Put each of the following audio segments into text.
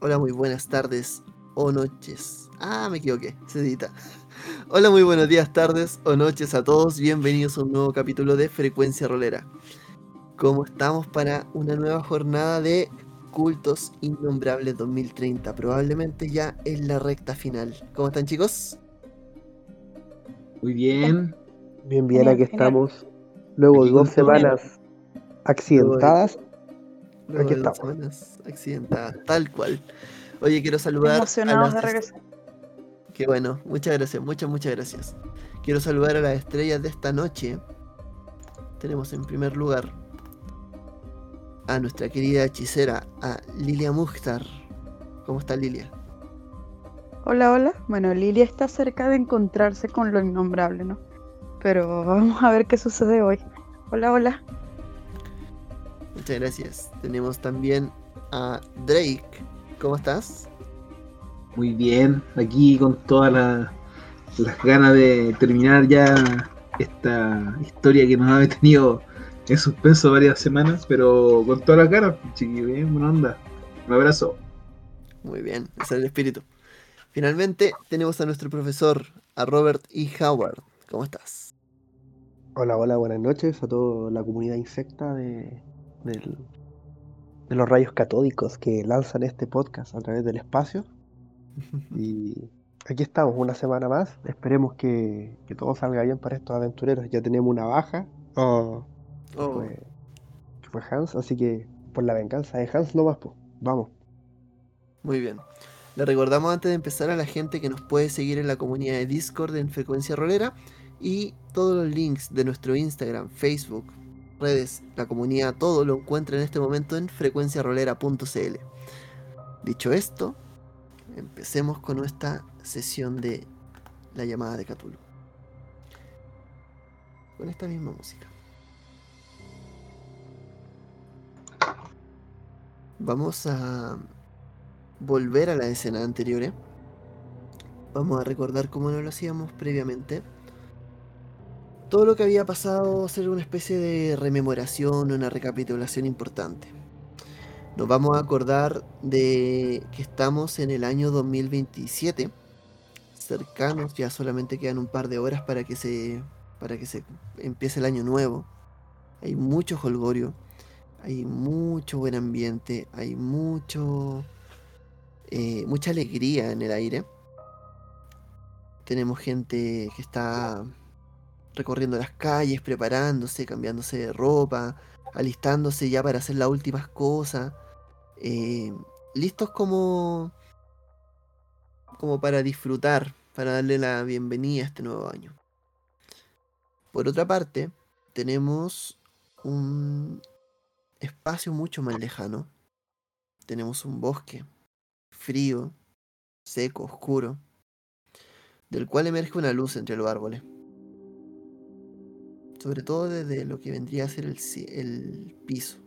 Hola, muy buenas tardes o noches. Ah, me equivoqué, se edita. Hola, muy buenos días, tardes o noches a todos. Bienvenidos a un nuevo capítulo de Frecuencia Rolera. ¿Cómo estamos para una nueva jornada de Cultos Innombrables 2030? Probablemente ya en la recta final. ¿Cómo están, chicos? Muy bien. Bien, bien, aquí estamos. Luego de dos semanas accidentadas, Luego Aquí de dos estamos. semanas accidentadas, tal cual. Oye, quiero saludar Emocionados a de regresar. Qué bueno, muchas gracias, muchas, muchas gracias. Quiero saludar a las estrellas de esta noche. Tenemos en primer lugar a nuestra querida hechicera, a Lilia Mukhtar. ¿Cómo está Lilia? Hola, hola. Bueno, Lilia está cerca de encontrarse con lo innombrable, ¿no? Pero vamos a ver qué sucede hoy. Hola, hola. Muchas gracias. Tenemos también a Drake. ¿Cómo estás? Muy bien. Aquí con todas la- las ganas de terminar ya esta historia que nos ha tenido en suspenso varias semanas, pero con todas las ganas, chiquillos. Bien, buena onda. Un abrazo. Muy bien, ese es el espíritu. Finalmente tenemos a nuestro profesor, a Robert E. Howard. ¿Cómo estás? hola, hola, buenas noches a toda la comunidad insecta de, del- de los rayos catódicos que lanzan este podcast a través del espacio. Y aquí estamos, una semana más. Esperemos que, que todo salga bien para estos aventureros. Ya tenemos una baja, Oh, fue, que fue Hans, así que por la venganza de Hans nomás, pues. Vamos. Muy bien. Le recordamos antes de empezar a la gente que nos puede seguir en la comunidad de Discord en Frecuencia Rolera y todos los links de nuestro Instagram, Facebook, redes, la comunidad, todo lo encuentra en este momento en frecuenciarolera.cl. Dicho esto, empecemos con nuestra sesión de la llamada de Cthulhu. Con esta misma música. Vamos a volver a la escena anterior. ¿eh? Vamos a recordar cómo no lo hacíamos previamente. Todo lo que había pasado, hacer una especie de rememoración, una recapitulación importante. Nos vamos a acordar de que estamos en el año 2027, cercanos, ya solamente quedan un par de horas para que se, para que se empiece el año nuevo. Hay mucho holgorio, hay mucho buen ambiente, hay mucho eh, mucha alegría en el aire. Tenemos gente que está recorriendo las calles, preparándose, cambiándose de ropa, alistándose ya para hacer las últimas cosas. eh, listos como, como para disfrutar, para darle la bienvenida a este nuevo año. Por otra parte, tenemos un espacio mucho más lejano. Tenemos un bosque frío, seco, oscuro, del cual emerge una luz entre los árboles. Sobre todo desde lo que vendría a ser el, piso.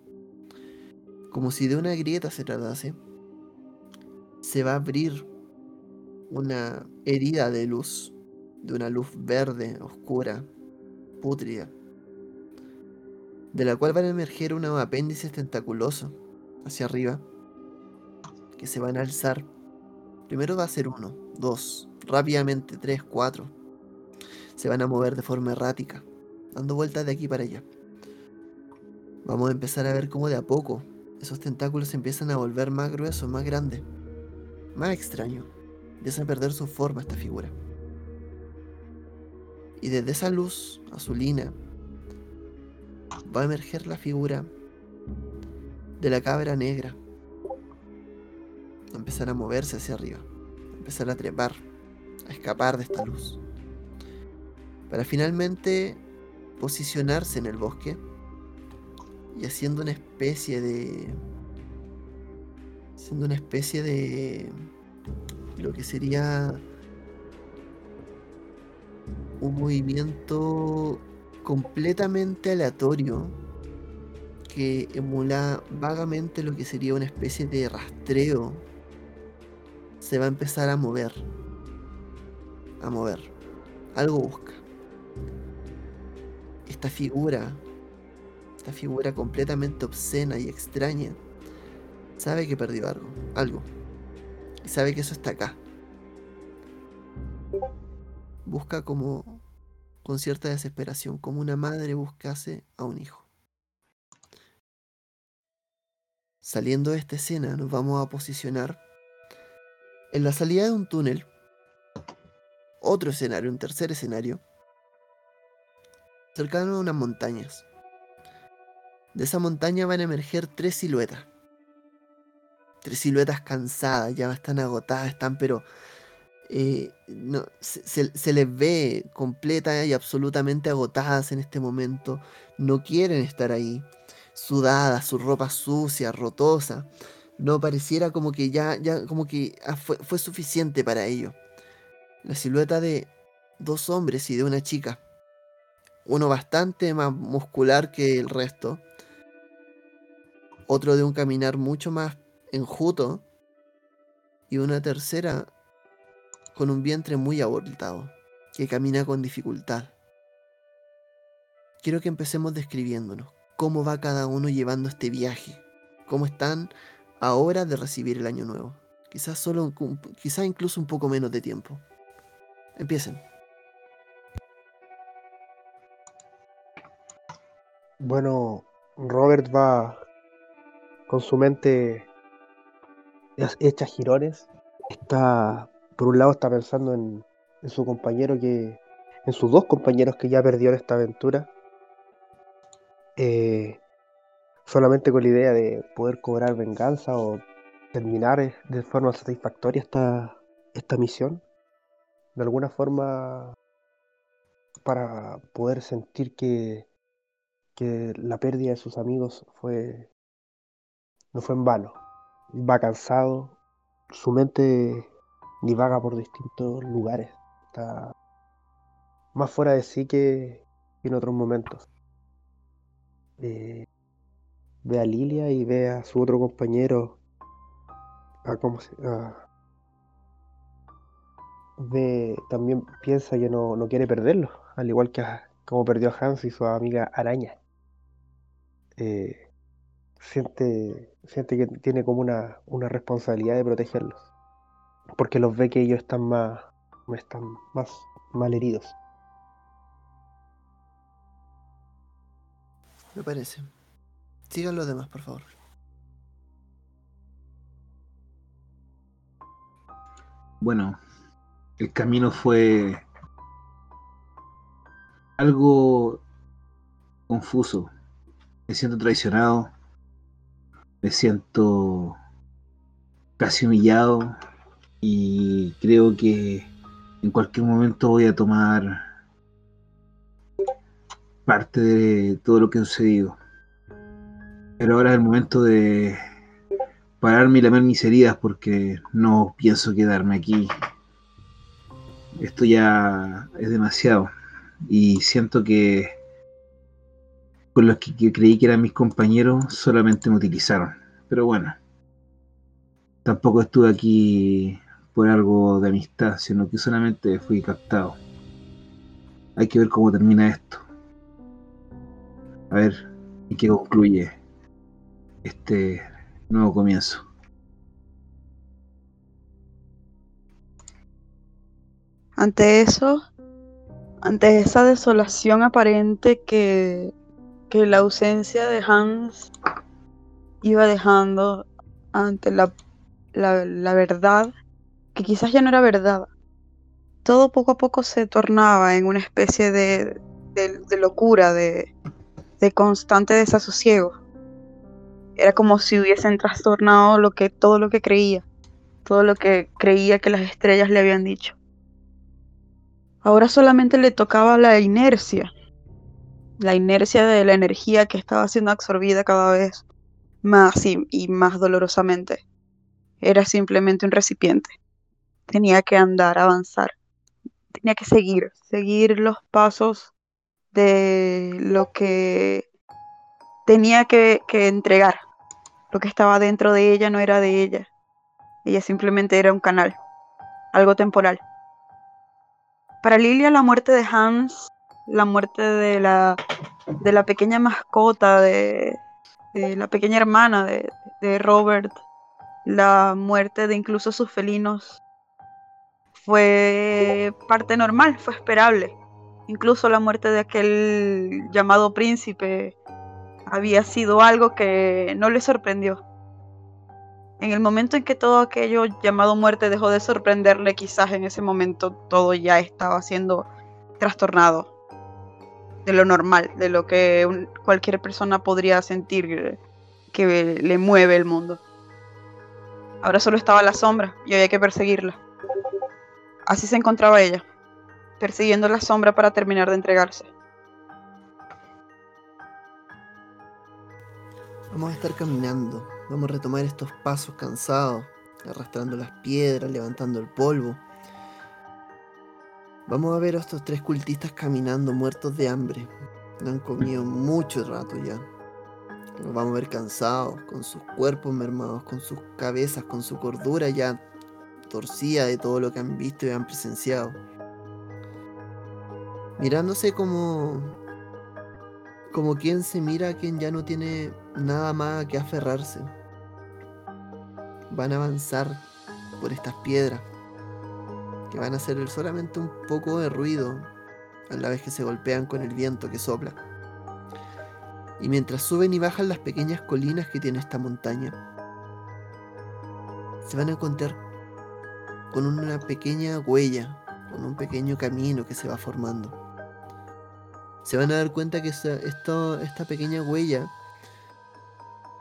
Como si de una grieta se tratase, se va a abrir una herida de luz, de una luz verde, oscura, pútrida, de la cual van a emerger unos apéndices tentaculosos hacia arriba que se van a alzar. Primero va a ser uno, dos, rápidamente tres, cuatro. Se van a mover de forma errática, dando vueltas de aquí para allá. Vamos a empezar a ver cómo de a poco esos tentáculos empiezan a volver más gruesos, más grandes, más extraños. Empieza a perder su forma esta figura. Y desde esa luz azulina va a emerger la figura de la cabra negra a empezar a moverse hacia arriba, a empezar a trepar, a escapar de esta luz, para finalmente posicionarse en el bosque y haciendo una especie de haciendo una especie de lo que sería un movimiento completamente aleatorio que emula vagamente lo que sería una especie de rastreo se va a empezar a mover. A mover. Algo busca. Esta figura, esta figura completamente obscena y extraña, sabe que perdió algo. Algo. y sabe que eso está acá. Busca como con cierta desesperación, como una madre buscase a un hijo. Saliendo de esta escena, nos vamos a posicionar en la salida de un túnel. Otro escenario, un tercer escenario, cercano a unas montañas. De esa montaña van a emerger tres siluetas. Tres siluetas cansadas, ya están agotadas, están pero eh, no, se, les ve completa y absolutamente agotadas en este momento. No quieren estar ahí. Sudadas, su ropa sucia, rotosa. No pareciera como que ya, ya como que ah, fue, fue suficiente para ello. La silueta de dos hombres y de una chica. Uno bastante más muscular que el resto. Otro de un caminar mucho más enjuto. Y una tercera con un vientre muy abultado, que camina con dificultad. Quiero que empecemos describiéndonos cómo va cada uno llevando este viaje, cómo están a hora de recibir el año nuevo. Quizás solo, quizás incluso un poco menos de tiempo. Empiecen. Bueno, Robert va con su mente hecha girones. Está por un lado está pensando en, su compañero que, en sus dos compañeros que ya perdió en esta aventura, eh, solamente con la idea de poder cobrar venganza o terminar eh, de forma satisfactoria esta, esta misión, de alguna forma para poder sentir que, que la pérdida de sus amigos fue no fue en vano. Va cansado, su mente divaga por distintos lugares. Está más fuera de sí que en otros momentos. Eh, ve a Lilia y ve a su otro compañero. También piensa que no, quiere perderlo, al igual que como perdió a Hans y su amiga Araña. Eh, siente, siente que tiene como una, una responsabilidad de protegerlos porque los ve que ellos están más, están más mal heridos. Me parece. Sigan los demás, por favor. Bueno, el camino fue algo confuso. Me siento traicionado. Me siento casi humillado y creo que en cualquier momento voy a tomar parte de todo lo que ha sucedido. Pero ahora es el momento de pararme y lamer mis heridas porque no pienso quedarme aquí. Esto ya es demasiado. Y siento que con los que creí que eran mis compañeros solamente me utilizaron. Pero bueno, tampoco estuve aquí por algo de amistad, sino que solamente fui captado. Hay que ver cómo termina esto. A ver y qué concluye este nuevo comienzo. Ante eso, ante esa desolación aparente que, que la ausencia de Hans iba dejando ante la, la, verdad que quizás ya no era verdad. Todo poco a poco se tornaba en una especie de, locura, de, constante desasosiego. Era como si hubiesen trastornado lo que, todo lo que creía, todo lo que creía que las estrellas le habían dicho. Ahora solamente le tocaba la inercia, la inercia de la energía que estaba siendo absorbida cada vez más y más dolorosamente. Era simplemente un recipiente tenía que andar, avanzar, tenía que seguir, seguir los pasos de lo que tenía que, entregar. Lo que estaba dentro de ella no era de ella. Ella simplemente era un canal, algo temporal. Para Lilia la muerte de Hans, la muerte de la, de la pequeña mascota, de, la pequeña hermana de, de Robert, la muerte de incluso sus felinos fue parte normal, fue esperable. Incluso la muerte de aquel llamado príncipe había sido algo que no le sorprendió. En el momento en que todo aquello llamado muerte dejó de sorprenderle, quizás en ese momento todo ya estaba siendo trastornado de lo normal, de lo que cualquier persona podría sentir que le mueve el mundo. Ahora solo estaba la sombra y había que perseguirla. Así se encontraba ella, persiguiendo la sombra para terminar de entregarse. Vamos a estar caminando, vamos a retomar estos pasos cansados, arrastrando las piedras, levantando el polvo. Vamos a ver a estos tres cultistas caminando muertos de hambre. No han comido mucho rato ya. Los vamos a ver cansados, con sus cuerpos mermados, con sus cabezas, con su cordura ya torcida de todo lo que han visto y han presenciado. Mirándose como. como quien se mira a quien ya no tiene nada más que aferrarse. Van a avanzar por estas piedras que van a hacer solamente un poco de ruido a la vez que se golpean con el viento que sopla y mientras suben y bajan las pequeñas colinas que tiene esta montaña, se van a encontrar con una pequeña huella, con un pequeño camino que se va formando. Se van a dar cuenta que esta, esta pequeña huella,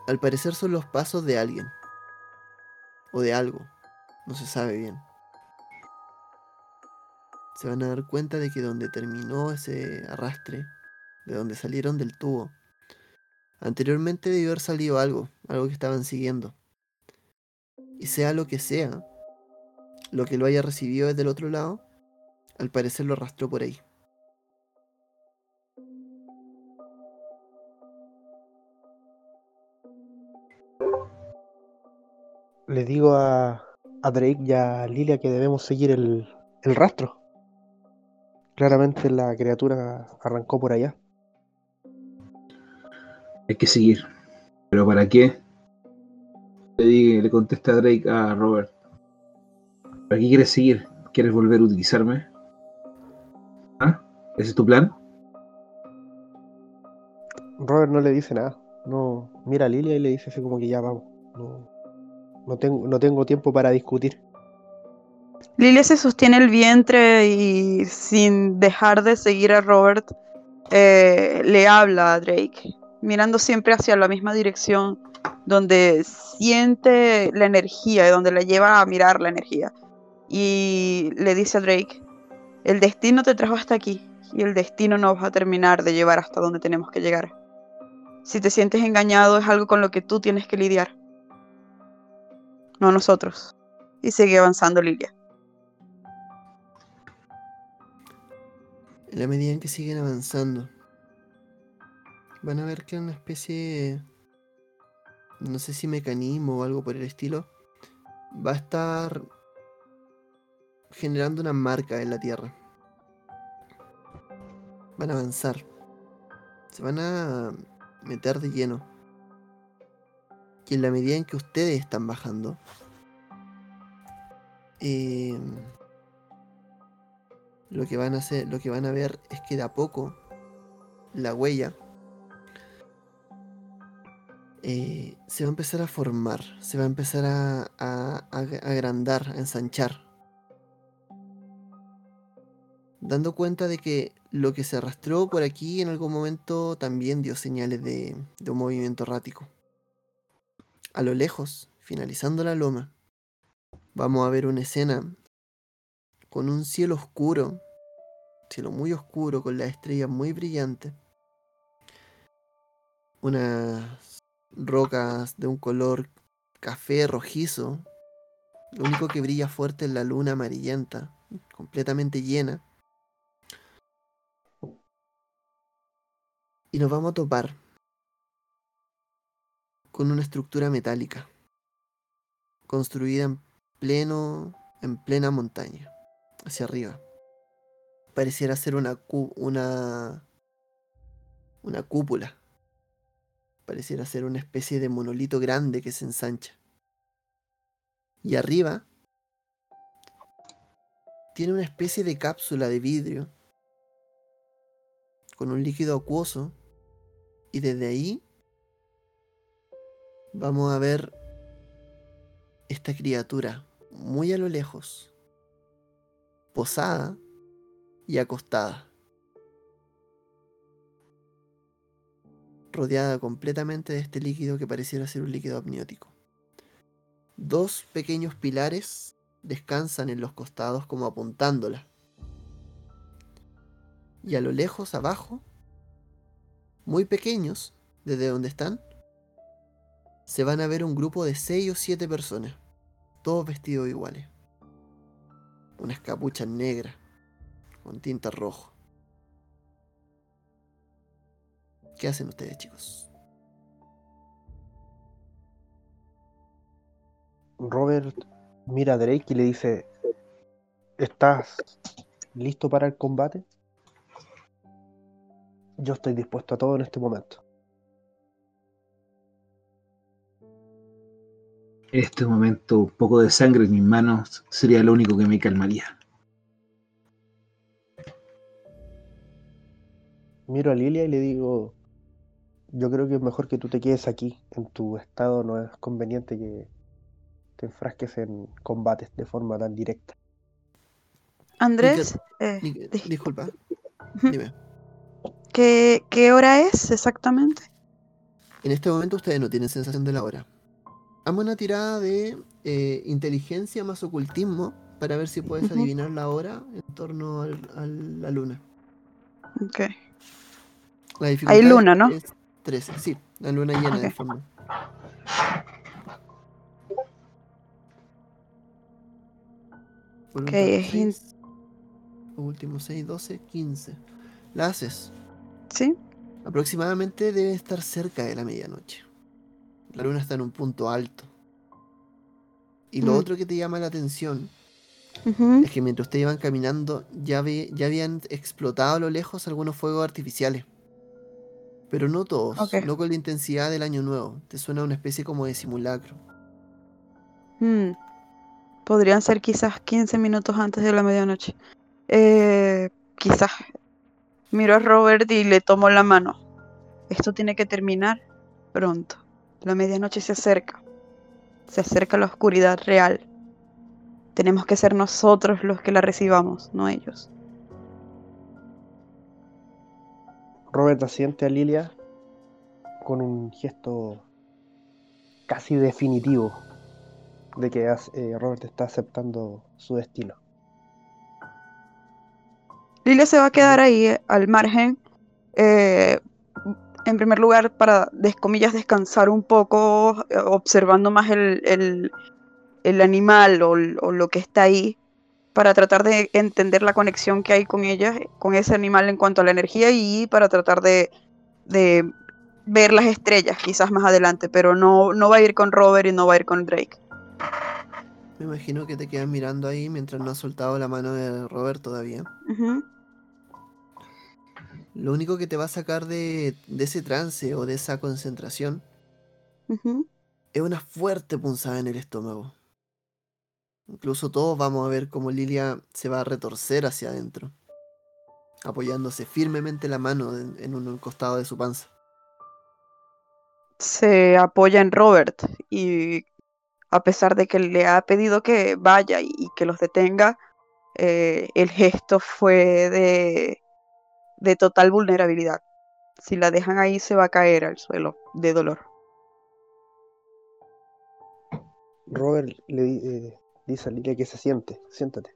al parecer son los pasos de alguien, o de algo, no se sabe bien. Se van a dar cuenta de que donde terminó ese arrastre, de donde salieron del tubo, Anteriormente debió haber salido algo, algo que estaban siguiendo. Y sea lo que sea, lo que lo haya recibido desde el otro lado, al parecer lo arrastró por ahí. Le digo a, a Drake y a Lilia que debemos seguir el, el rastro. Claramente la criatura arrancó por allá. Hay que seguir. ¿Pero para qué? Le, le contesta Drake a Robert. ¿Para qué quieres seguir? ¿Quieres volver a utilizarme? ¿Ah? ¿Ese es tu plan? Robert no le dice nada. No, mira a Lilia y le dice así como que ya vamos. No, no, tengo, no tengo tiempo para discutir. Lilia se sostiene el vientre y sin dejar de seguir a Robert, eh, le habla a Drake mirando siempre hacia la misma dirección, donde siente la energía y donde la lleva a mirar la energía. Y le dice a Drake, el destino te trajo hasta aquí y el destino nos va a terminar de llevar hasta donde tenemos que llegar. Si te sientes engañado es algo con lo que tú tienes que lidiar, no nosotros. Y sigue avanzando Lilia. En la medida en que siguen avanzando, van a ver que una especie, no sé si mecanismo o algo por el estilo, va a estar generando una marca en la Tierra. Van a avanzar. Se van a meter de lleno. Y en la medida en que ustedes están bajando, eh, lo que van a hacer, lo que van a ver es que de a poco la huella eh, se va a empezar a formar, se va a empezar a, a, agrandar, a ensanchar. Dando cuenta de que lo que se arrastró por aquí en algún momento también dio señales de, de un movimiento errático. A lo lejos, finalizando la loma, vamos a ver una escena con un cielo oscuro, cielo muy oscuro, con las estrellas muy brillantes. Unas rocas de un color café rojizo. Lo único que brilla fuerte es la luna amarillenta, completamente llena. Y nos vamos a topar con una estructura metálica construida en pleno en plena montaña, hacia arriba. Pareciera ser una una una cúpula. Pareciera ser una especie de monolito grande que se ensancha. Y arriba tiene una especie de cápsula de vidrio con un líquido acuoso. Y desde ahí vamos a ver esta criatura muy a lo lejos, posada y acostada. rodeada completamente de este líquido que pareciera ser un líquido amniótico. Dos pequeños pilares descansan en los costados como apuntándola. Y a lo lejos, abajo, muy pequeños, desde donde están, se van a ver un grupo de seis o siete personas, todos vestidos iguales. Unas capuchas negras, con tinta rojo. ¿Qué hacen ustedes, chicos? Robert mira a Drake y le dice, ¿estás listo para el combate? Yo estoy dispuesto a todo en este momento. En este momento, un poco de sangre en mis manos sería lo único que me calmaría. Miro a Lilia y le digo, yo creo que es mejor que tú te quedes aquí. En tu estado no es conveniente que te enfrasques en combates de forma tan directa. Andrés, eh, Disculpa, dime. ¿qué, qué hora es exactamente? En este momento ustedes no tienen sensación de la hora. Hazme una tirada de eh, inteligencia más ocultismo para ver si puedes adivinar la hora en torno al- a la luna. Ok. La dificultad luna, ¿no? Es 13, sí, la luna llena de Ok. fondo. Ok, es in- Último 6, 12, 15. La haces. ¿Sí? Aproximadamente debe estar cerca de la medianoche. La luna está en un punto alto. Y lo Mm. otro que te llama la atención es que mientras ustedes iban caminando ya, ve- ya habían explotado a lo lejos algunos fuegos artificiales. Pero no todos, Ok. no con la intensidad del año nuevo. Te suena una especie como de simulacro. Mm. Podrían ser quizás 15 minutos antes de la medianoche. Eh, quizás. Miro a Robert y le tomo la mano. Esto tiene que terminar pronto. La medianoche se acerca. Se acerca la oscuridad real. Tenemos que ser nosotros los que la recibamos, no ellos. Robert asiente a Lilia con un gesto casi definitivo de que eh, Robert está aceptando su destino. Lilia se va a quedar ahí eh, al margen. eh, en primer lugar, para, des- comillas, descansar un poco, eh, observando más el, el- el animal o, lo que está ahí, para tratar de entender la conexión que hay con ella, con ese animal en cuanto a la energía y para tratar de, de ver las estrellas quizás más adelante, pero no, no va a ir con Robert y no va a ir con Drake. Me imagino que te quedas mirando ahí mientras no has soltado la mano de Robert todavía. Lo único que te va a sacar de, de ese trance o de esa concentración es una fuerte punzada en el estómago. Incluso todos vamos a ver cómo Lilia se va a retorcer hacia adentro, apoyándose firmemente la mano en, en un costado de su panza. se apoya en Robert y a pesar de que le ha pedido que vaya y, y que los detenga, eh, el gesto fue de, de total vulnerabilidad. Si la dejan ahí se va a caer al suelo de dolor. Robert le di- eh, dice a Lilia que se siente, siéntate.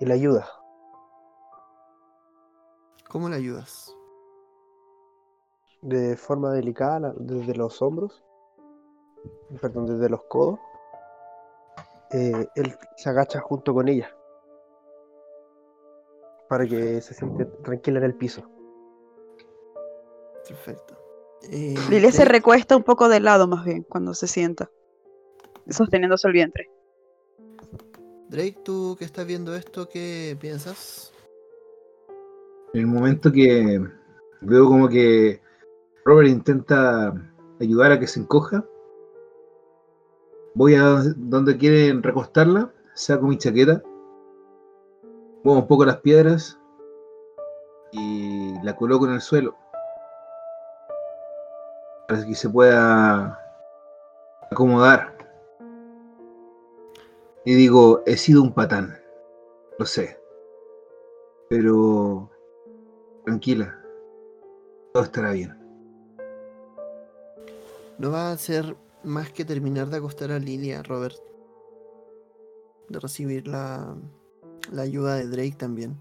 Y le ayuda. ¿Cómo le ayudas? de forma delicada la- desde los hombros, perdón, desde los codos. eh, él se agacha junto con ella para que se siente tranquila en el piso. Perfecto. Eh, Lilia se Drake, recuesta un poco de lado más bien cuando se sienta, sosteniéndose el vientre. Drake, tú que estás viendo esto, ¿qué piensas? En el momento que veo como que Robert intenta ayudar a que se encoja, voy a donde quieren recostarla, saco mi chaqueta, muevo un poco las piedras y la coloco en el suelo para que se pueda acomodar. Y digo, he sido un patán, lo sé, pero tranquila, todo estará bien. No va a ser más que terminar de acostar a Lilia, Robert. De recibir la, la ayuda de Drake también.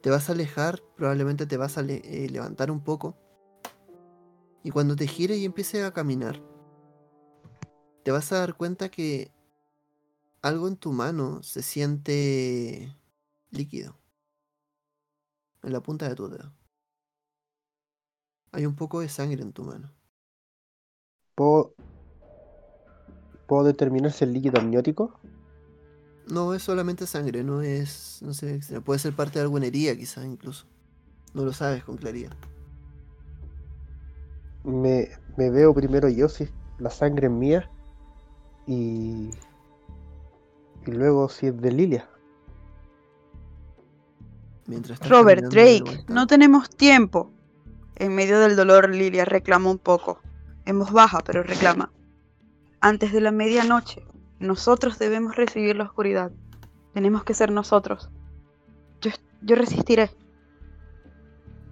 Te vas a alejar, probablemente te vas a eh, levantar un poco. Y cuando te gires y empieces a caminar, te vas a dar cuenta que algo en tu mano se siente líquido. En la punta de tu dedo. Hay un poco de sangre en tu mano. ¿Puedo, ¿Puedo determinar si el líquido amniótico? No es solamente sangre, no es. No sé, puede ser parte de alguna herida, quizás incluso. No lo sabes con claridad. Me, me veo primero yo si la sangre es mía y, y luego si es de Lilia. Mientras Robert, Drake, no tenemos tiempo. En medio del dolor, Lilia reclama un poco. En voz baja, pero reclama. Antes de la medianoche, nosotros debemos recibir la oscuridad. Tenemos que ser nosotros. Yo, yo resistiré.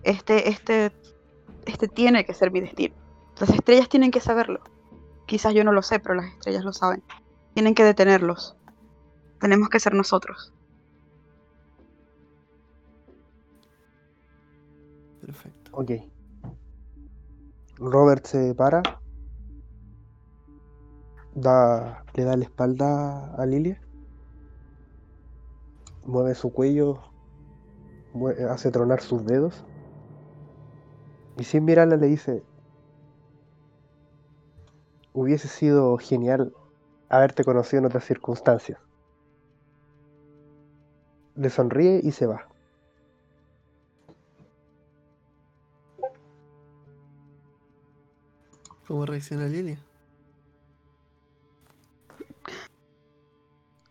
Este, este, este tiene que ser mi destino. Las estrellas tienen que saberlo. Quizás yo no lo sé, pero las estrellas lo saben. Tienen que detenerlos. Tenemos que ser nosotros. Perfecto. Ok. Robert se para. Da, le da la espalda a Lilia. Mueve su cuello. hace tronar sus dedos. Y sin mirarla le dice. Hubiese sido genial haberte conocido en otras circunstancias. Le sonríe y se va. ¿Cómo reacciona Lilia?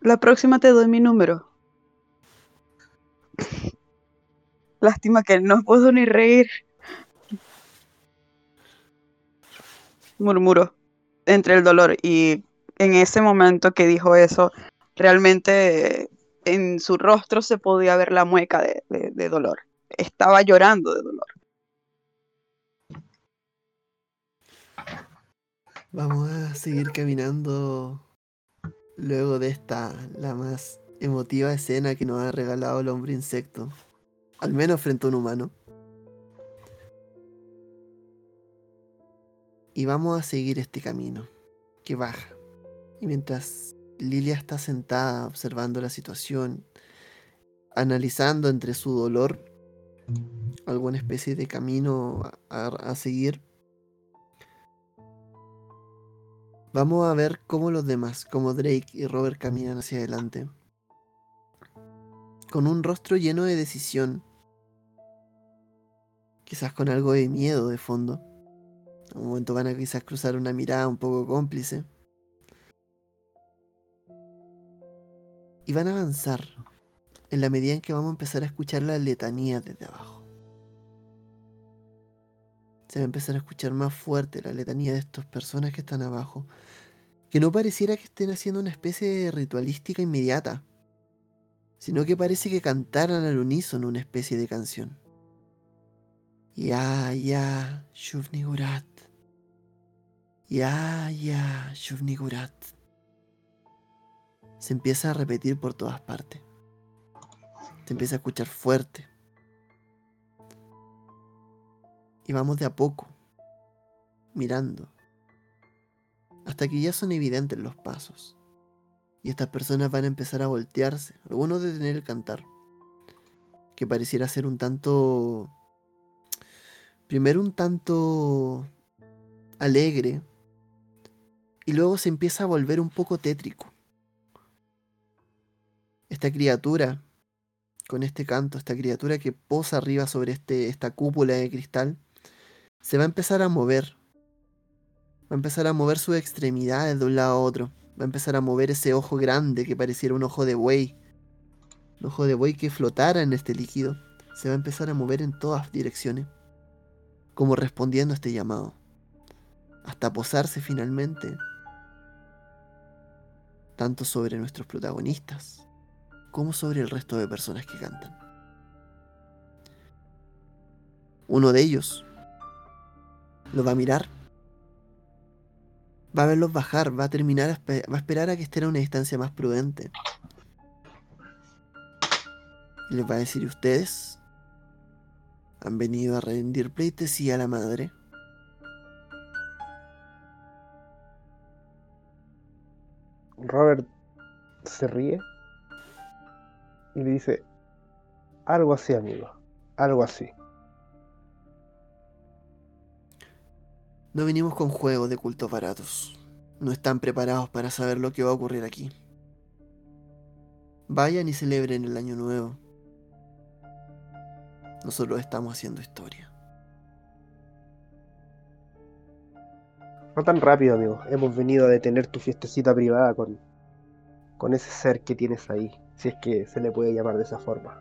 La próxima te doy mi número. Lástima que no puedo ni reír. Murmuró entre el dolor y en ese momento que dijo eso, realmente en su rostro se podía ver la mueca de, de- de dolor. Estaba llorando de dolor. Vamos a seguir caminando luego de esta, la más emotiva escena que nos ha regalado el hombre insecto. Al menos frente a un humano. Y vamos a seguir este camino, que baja. Y mientras Lilia está sentada observando la situación, analizando entre su dolor alguna especie de camino a, a- a seguir, vamos a ver cómo los demás, como Drake y Robert caminan hacia adelante. Con un rostro lleno de decisión. Quizás con algo de miedo de fondo. En un momento van a quizás cruzar una mirada un poco cómplice. Y van a avanzar en la medida en que vamos a empezar a escuchar la letanía desde abajo. Se va a empezar a escuchar más fuerte la letanía de estas personas que están abajo. Que no pareciera que estén haciendo una especie de ritualística inmediata. Sino que parece que cantaran al unísono una especie de canción. Ya, ya, Shuvnigurat. Ya, ya, Shuvnigurat. Se empieza a repetir por todas partes. Se empieza a escuchar fuerte. Y vamos de a poco, mirando, hasta que ya son evidentes los pasos. Y estas personas van a empezar a voltearse, algunos de tener el cantar, que pareciera ser un tanto, primero un tanto alegre, y luego se empieza a volver un poco tétrico. Esta criatura, con este canto, esta criatura que posa arriba sobre este, esta cúpula de cristal, se va a empezar a mover. Va a empezar a mover sus extremidades de un lado a otro. Va a empezar a mover ese ojo grande que pareciera un ojo de buey. Un ojo de buey que flotara en este líquido. Se va a empezar a mover en todas direcciones. Como respondiendo a este llamado. Hasta posarse finalmente. Tanto sobre nuestros protagonistas. Como sobre el resto de personas que cantan. Uno de ellos lo va a mirar. Va a verlos bajar, va a terminar, va a esperar a que estén a una distancia más prudente. Y les va a decir, ustedes han venido a rendir pleitesía a la madre. Robert se ríe y le dice, algo así, amigo, algo así. No venimos con juegos de cultos baratos. No están preparados para saber lo que va a ocurrir aquí. Vayan y celebren el año nuevo. Nosotros estamos haciendo historia. No tan rápido, amigo. Hemos venido a detener tu fiestecita privada con, con ese ser que tienes ahí, si es que se le puede llamar de esa forma.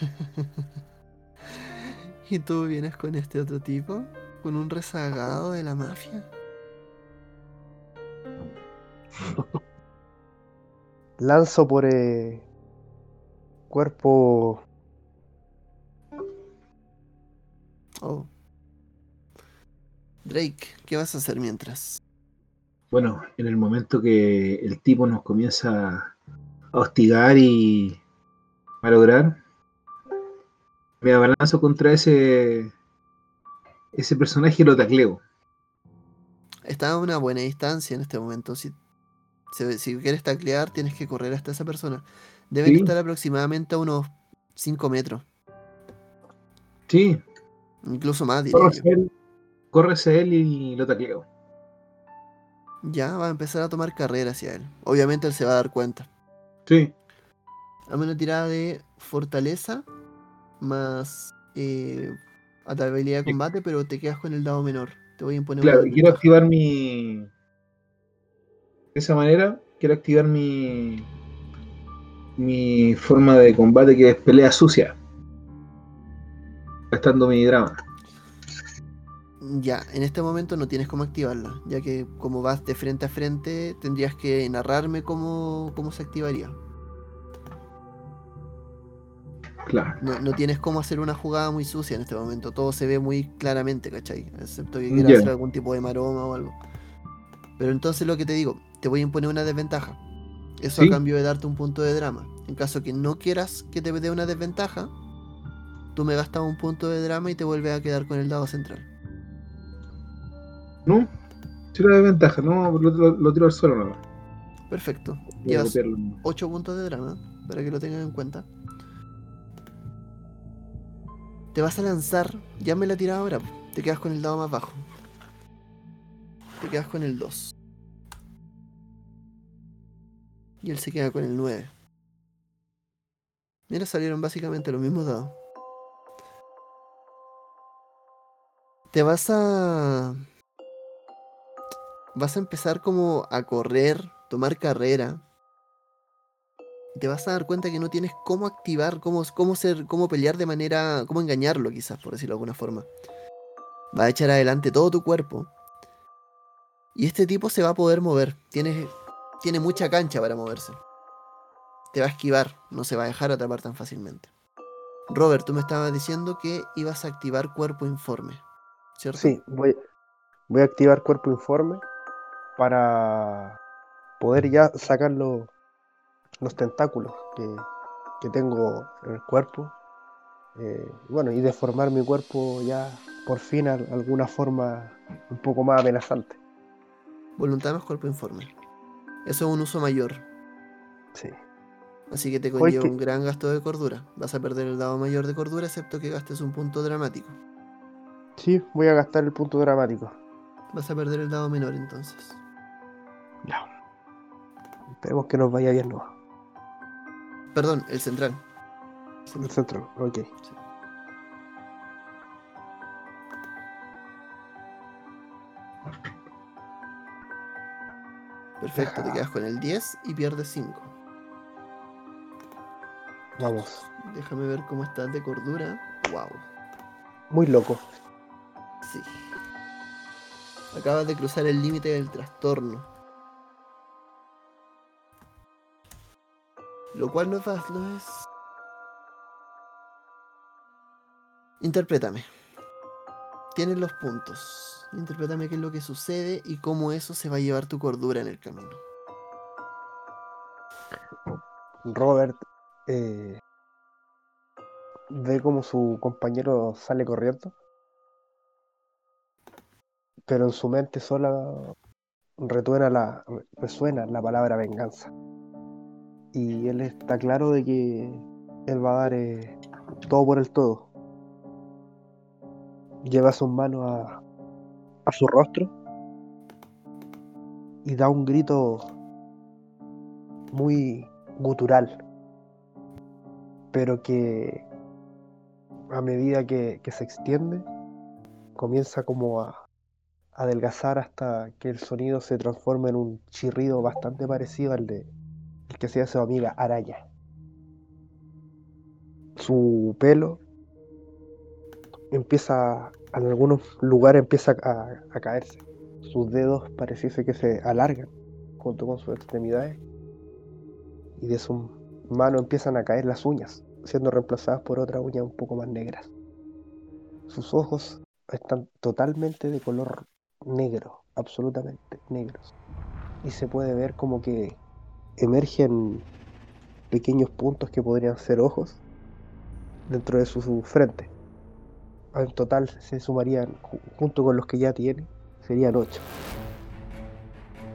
¿Y tú vienes con este otro tipo? ¿Con un rezagado de la mafia? Lanzo por eh, cuerpo Oh. Drake, ¿qué vas a hacer mientras? Bueno, en el momento que el tipo nos comienza a hostigar y a lograr, me abalanzo contra ese ese personaje lo tacleo. Está a una buena distancia en este momento. Si, quieres taclear, tienes que correr hasta esa persona. Deben Sí. estar aproximadamente a unos 5 metros. Sí, Incluso más, diría él, él y lo tacleo. Ya va a empezar a tomar carrera hacia él. Obviamente él se va a dar cuenta. Sí, Dame una tirada de fortaleza más eh, habilidad de combate, pero te quedas con el dado menor. Te voy a imponer claro, quiero activar mi. De esa manera, quiero activar mi. Mi forma de combate que es pelea sucia. Gastando mi drama. Ya, en este momento no tienes cómo activarla, ya que como vas de frente a frente, tendrías que narrarme cómo, cómo se activaría. Claro. No, no tienes cómo hacer una jugada muy sucia en este momento, todo se ve muy claramente, ¿cachai? Excepto que quieras hacer algún tipo de maroma o algo. Pero entonces lo que te digo, te voy a imponer una desventaja. Eso Sí. a cambio de darte un punto de drama. En caso que no quieras que te dé una desventaja, tú me gastas un punto de drama y te vuelves a quedar con el dado central. ¿No? Sí, la desventaja, no, lo, lo- lo tiro al suelo nada. Perfecto. Llevas copiarlo. 8 puntos de drama, para que lo tengan en cuenta. Te vas a lanzar, ya me la tirado ahora, te quedas con el dado más bajo. Te quedas con el 2. Y él se queda con el 9. Mira, salieron básicamente los mismos dados. Te vas a... Vas a empezar como a correr, tomar carrera. Te vas a dar cuenta que no tienes cómo activar, cómo, cómo ser, cómo pelear de manera, cómo engañarlo quizás, por decirlo de alguna forma. Va a echar adelante todo tu cuerpo. Y este tipo se va a poder mover. Tiene, tiene mucha cancha para moverse. Te va a esquivar, no se va a dejar atrapar tan fácilmente. Robert, tú me estabas diciendo que ibas a activar cuerpo informe, ¿cierto? Sí, voy, voy a activar cuerpo informe para poder ya sacar los, los tentáculos que, que tengo en el cuerpo. Eh, bueno, y deformar mi cuerpo ya por fin a alguna forma un poco más amenazante. Voluntad más cuerpo informe. Eso es un uso mayor. Sí. Así que te conlleva que- un gran gasto de cordura. Vas a perder el dado mayor de cordura, excepto que gastes un punto dramático. Sí, voy a gastar el punto dramático. Vas a perder el dado menor entonces. Ya. Esperemos que nos vaya bien, ¿no? Perdón, el central. El central, ok. Perfecto, te quedas con el 10 y pierdes 5. Vamos. Déjame ver cómo estás de cordura. Wow. Muy loco. Sí. Acabas de cruzar el límite del trastorno. Lo cual no es fácil, no es. Interprétame. Tienes los puntos. Interprétame qué es lo que sucede y cómo eso se va a llevar tu cordura en el camino. Robert eh, ve como su compañero sale corriendo, pero en su mente sola retuena la, resuena la palabra venganza. Y él está claro de que él va a dar eh, todo por el todo. Lleva sus manos a, a su rostro y da un grito muy gutural, pero que a medida que, que se extiende comienza como a adelgazar hasta que el sonido se transforma en un chirrido bastante parecido al de que hacía su amiga Araya. Su pelo empieza, en algunos lugares empieza a, a caerse. Sus dedos pareciese que se alargan junto con sus extremidades y de su mano empiezan a caer las uñas, siendo reemplazadas por otras uñas un poco más negras. Sus ojos están totalmente de color negro, absolutamente negros. Y se puede ver como que emergen pequeños puntos que podrían ser ojos dentro de su, frente. En total se sumarían, ju- junto con los que ya tiene, serían ocho.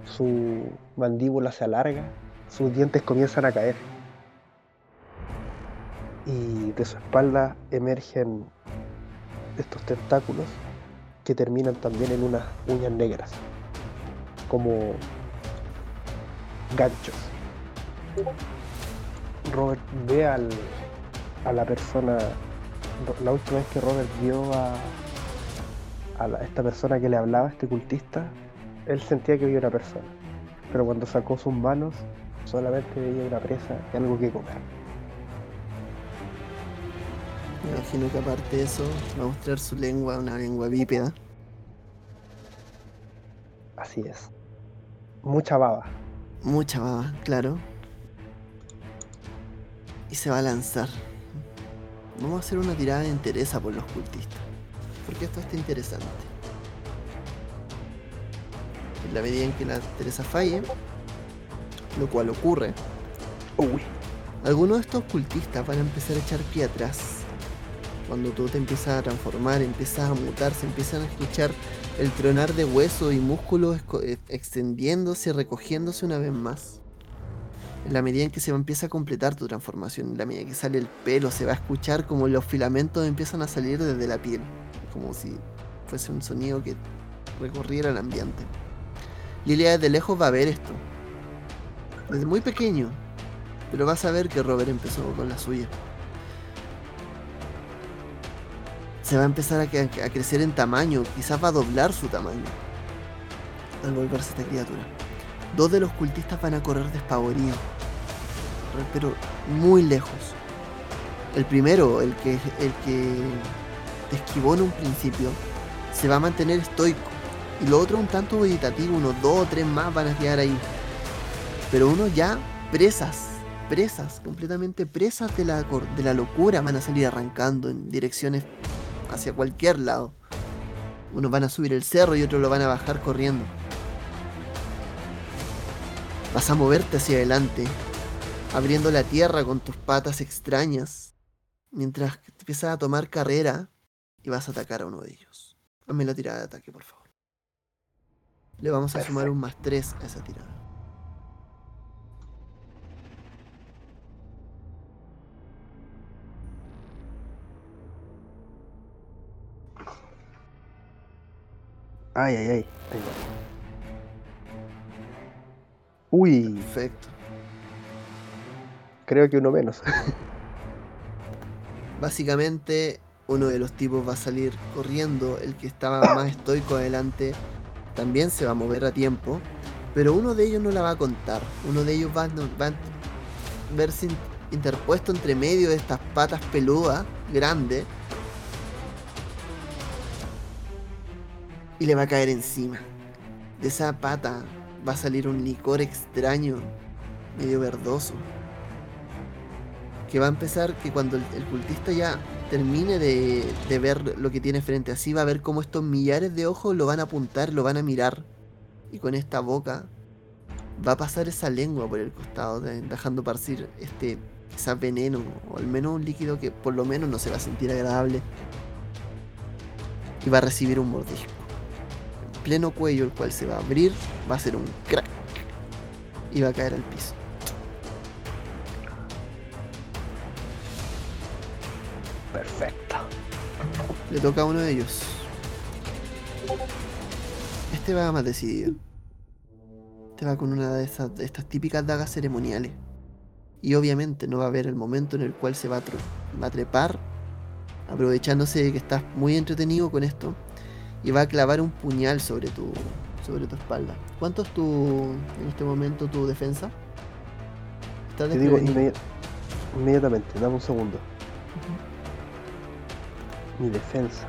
Su mandíbula se alarga, sus dientes comienzan a caer. Y de su espalda emergen estos tentáculos que terminan también en unas uñas negras, como ganchos. Robert ve al, a la persona, la última vez que Robert vio a, a la- esta persona que le hablaba, este cultista, él sentía que veía una persona, pero cuando sacó sus manos solamente veía una presa y algo que comer. Me imagino que aparte de eso va a mostrar su lengua, una lengua bípeda. Así es. Mucha baba. Mucha baba, claro. Y se va a lanzar. Vamos a hacer una tirada de interés por los cultistas. Porque esto está interesante. En la medida en que la Teresa falle, lo cual ocurre, Uy. algunos de estos cultistas van a empezar a echar pie atrás. Cuando tú te empiezas a transformar, empiezas a mutar, se empiezan a escuchar el tronar de huesos y músculos eh, extendiéndose, recogiéndose una vez más. En la medida en que se va- empieza a completar tu transformación, en la medida que sale el pelo, se va a escuchar como los filamentos empiezan a salir desde la piel, como si fuese un sonido que recorriera el ambiente. Lilia desde lejos va a ver esto, desde muy pequeño, pero vas a ver que Robert empezó con la suya. Se va a empezar a, crecer en tamaño, quizás va a doblar su tamaño al volverse esta criatura. Dos de los cultistas van a correr despavoridos, pero muy lejos. El primero, el que, el que te esquivó en un principio, se va a mantener estoico. Y lo otro un tanto vegetativo, unos dos o tres más van a quedar ahí. Pero uno ya presas, presas, completamente presas de la, de la locura, van a salir arrancando en direcciones hacia cualquier lado. Unos van a subir el cerro y otros lo van a bajar corriendo. Vas a moverte hacia adelante, abriendo la tierra con tus patas extrañas, mientras empiezas a tomar carrera y vas a atacar a uno de ellos. Hazme la tirada de ataque, por favor. Le vamos a sumar un más 3 a esa tirada. Ay, ay, ay. Ahí va. Uy, Perfecto. creo que uno menos. Básicamente, uno de los tipos va a salir corriendo, el que estaba más estoico adelante también se va a mover a tiempo, pero uno de ellos no la va a contar. Uno de ellos va, va a verse in- interpuesto entre medio de estas patas peludas grandes y le va a caer encima. De esa pata va a salir un licor extraño, medio verdoso. Que va a empezar que cuando el, cultista ya termine de, de ver lo que tiene frente a sí, va a ver cómo estos millares de ojos lo van a apuntar, lo van a mirar. Y con esta boca va a pasar esa lengua por el costado, de- dejando partir este quizás veneno, o al menos un líquido que por lo menos no se va a sentir agradable. Y va a recibir un mordisco. En pleno cuello, el cual se va a abrir, va a hacer un crack. Y va a caer al piso. Perfecto. Le toca a uno de ellos. Este va más decidido. Este va con una de, esas, de estas típicas dagas ceremoniales. Y obviamente no va a haber el momento en el cual se va a, va a trepar, aprovechándose de que estás muy entretenido con esto, y va a clavar un puñal sobre tu, sobre tu espalda. ¿Cuánto es tu, en este momento, tu defensa? Estás Te digo inmedi- inmediatamente, dame un segundo. Mi defensa.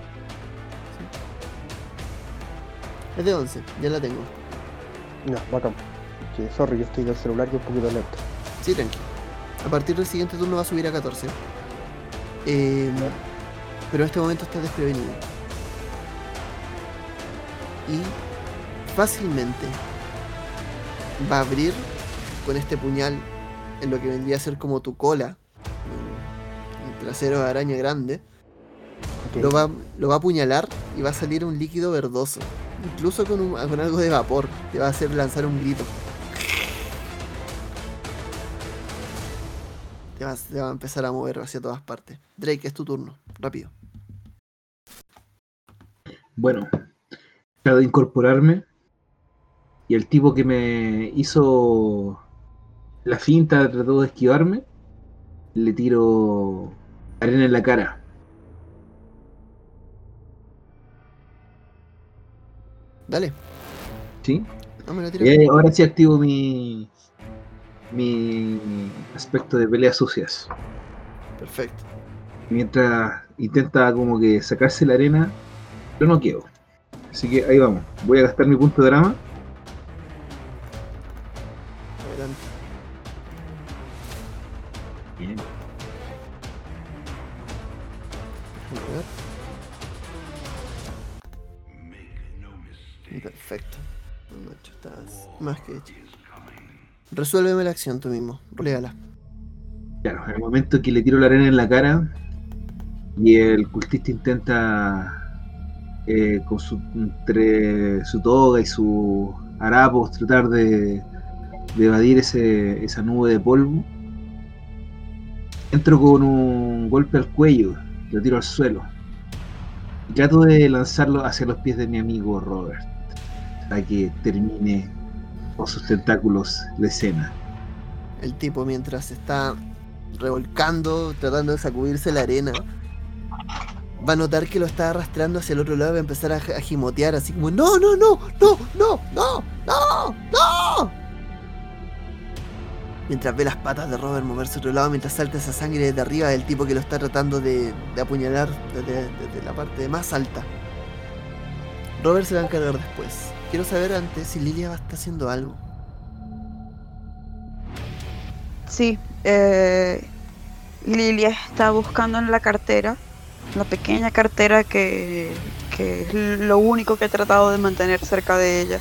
Es de 11, ya la tengo. No, bacán. Que sorry, yo estoy del celular y un poquito lento. Sí, tranquilo. A partir del siguiente turno va a subir a 14. Eh, pero en este momento está desprevenido. Y fácilmente va a abrir con este puñal en lo que vendría a ser como tu cola. El trasero de araña grande. Lo va, lo va a apuñalar y va a salir un líquido verdoso. Incluso con, un- con algo de vapor. Te va a hacer lanzar un grito. Te va, te va a empezar a mover hacia todas partes. Drake, es tu turno. Rápido. Bueno, de incorporarme. Y el tipo que me hizo la finta, trató de esquivarme. Le tiro arena en la cara. Dale. ¿Sí? No me la tiro. Y ahora sí activo mi. Mi aspecto de peleas sucias. Perfecto. Mientras intenta como que sacarse la arena, lo noqueo. Así que ahí vamos. Voy a gastar mi punto de drama. Adelante. Bien. Perfecto. Estás más que hecho. Resuélveme la acción tú mismo. Roleala. Claro, en el momento que le tiro la arena en la cara y el cultista intenta eh, con su, entre su toga y sus harapos tratar de, evadir ese, esa nube de polvo, entro con un golpe al cuello, lo tiro al suelo. Y trato de lanzarlo hacia los pies de mi amigo Robert para que termine con sus tentáculos la escena. El tipo mientras está revolcando, tratando de sacudirse la arena, va a notar que lo está arrastrando hacia el otro lado y va a empezar a, a gimotear así como no, no, no, no, no, no, no, no. Mientras ve las patas de Robert moverse a otro lado, mientras salta esa sangre desde arriba del tipo que lo está tratando de, de apuñalar desde, la parte más alta. Robert se va a encargar después. Quiero saber antes si Lilia estar haciendo algo. Sí, eh, Lilia está buscando en la cartera, la pequeña cartera que, que es lo único que he tratado de mantener cerca de ella,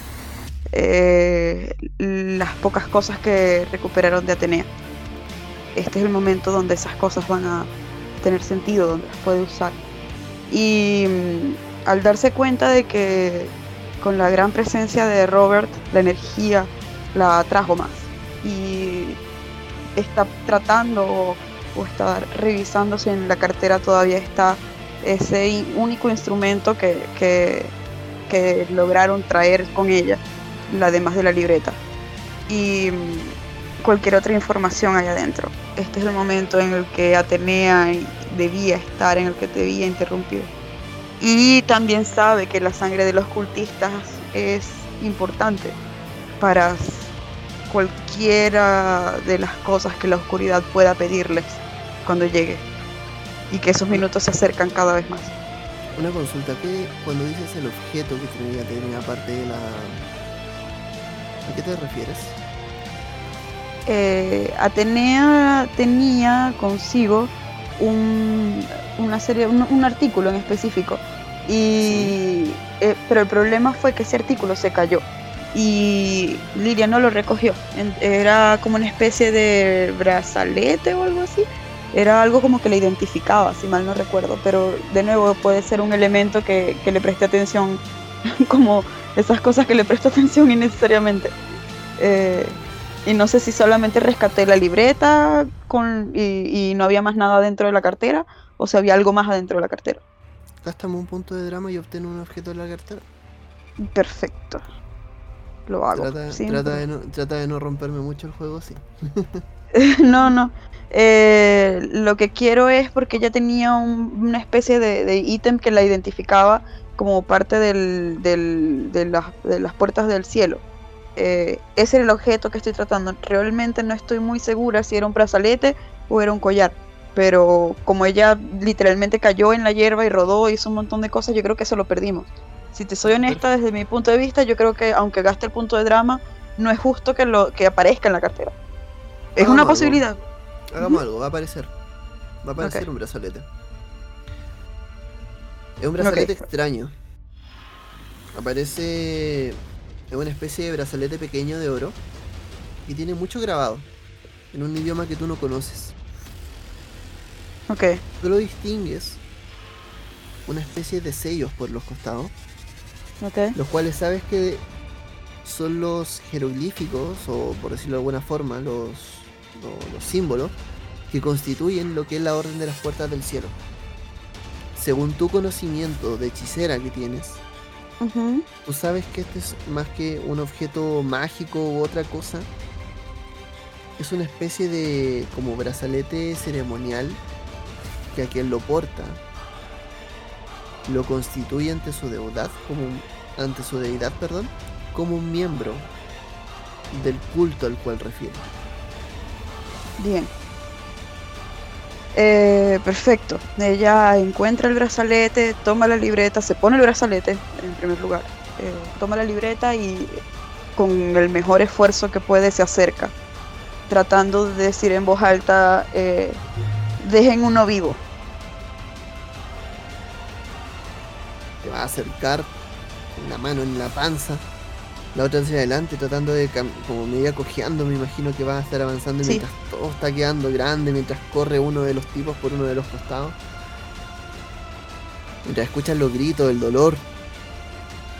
eh, las pocas cosas que recuperaron de Atenea. Este es el momento donde esas cosas van a tener sentido, donde las puede usar. Y mm, al darse cuenta de que con la gran presencia de Robert, la energía la atrajo más. Y está tratando o, está revisando si en la cartera todavía está ese único instrumento que, que- lograron traer con ella, la además de la libreta. Y mm, cualquier otra información allá adentro. Este es el momento en el que Atenea debía estar, en el que debía interrumpir. Y también sabe que la sangre de los cultistas es importante para cualquiera de las cosas que la oscuridad pueda pedirles cuando llegue. Y que esos minutos se acercan cada vez más. Una consulta, ¿qué, cuando dices el objeto que tenía que tener aparte de la... ¿A qué te refieres? eh, Atenea tenía consigo un, una serie, un, un artículo en específico. Y, eh, pero el problema fue que ese artículo se cayó y Lilia no lo recogió. Era como una especie de brazalete o algo así. Era algo como que le identificaba, si mal no recuerdo. Pero de nuevo puede ser un elemento que, que le preste atención, como esas cosas que le presta atención innecesariamente. Eh, y no sé si solamente rescaté la libreta con, y, y no había más nada dentro de la cartera o si había algo más adentro de la cartera. Gástame un punto de drama y obtén un objeto de la cartera. Perfecto. Lo hago. Trata, de no, trata de no romperme mucho el juego, sí. no, no. Eh, lo que quiero es porque ella tenía un- una especie de, de ítem que la identificaba como parte del, del- de, las, de las puertas del cielo. Eh, ese era el objeto que estoy tratando. Realmente no estoy muy segura si era un brazalete o era un collar. Pero como ella literalmente cayó en la hierba y rodó, hizo un montón de cosas, yo creo que eso lo perdimos. Si te soy honesta, desde mi punto de vista, yo creo que aunque gaste el punto de drama, no es justo que, lo, que aparezca en la cartera. Es Hagamos una algo. posibilidad. Hagamos algo, va a aparecer. Va a aparecer un brazalete. Es un brazalete extraño. Aparece en una especie de brazalete pequeño de oro y tiene mucho grabado en un idioma que tú no conoces. Ok, Solo distingues una especie de sellos por los costados, los cuales sabes que son los jeroglíficos, o por decirlo de alguna forma, los, lo- los símbolos que constituyen lo que es la orden de las puertas del cielo. Según tu conocimiento de hechicera que tienes, tú sabes que este es más que un objeto mágico u otra cosa. Es una especie de como brazalete ceremonial que a quien lo porta lo constituye ante su deudad como un- ante su deidad, perdón, como un miembro del culto al cual refiere. Bien. Eh, perfecto. Ella encuentra el brazalete, toma la libreta, se pone el brazalete en primer lugar. Eh, toma la libreta y con el mejor esfuerzo que puede se acerca, tratando de decir en voz alta, eh, dejen uno vivo. Te va a acercar la mano en la panza, la otra hacia adelante, tratando de como media cojeando, me imagino que va a estar avanzando Sí. mientras todo está quedando grande, mientras corre uno de los tipos por uno de los costados. Mientras escuchas los gritos, el dolor.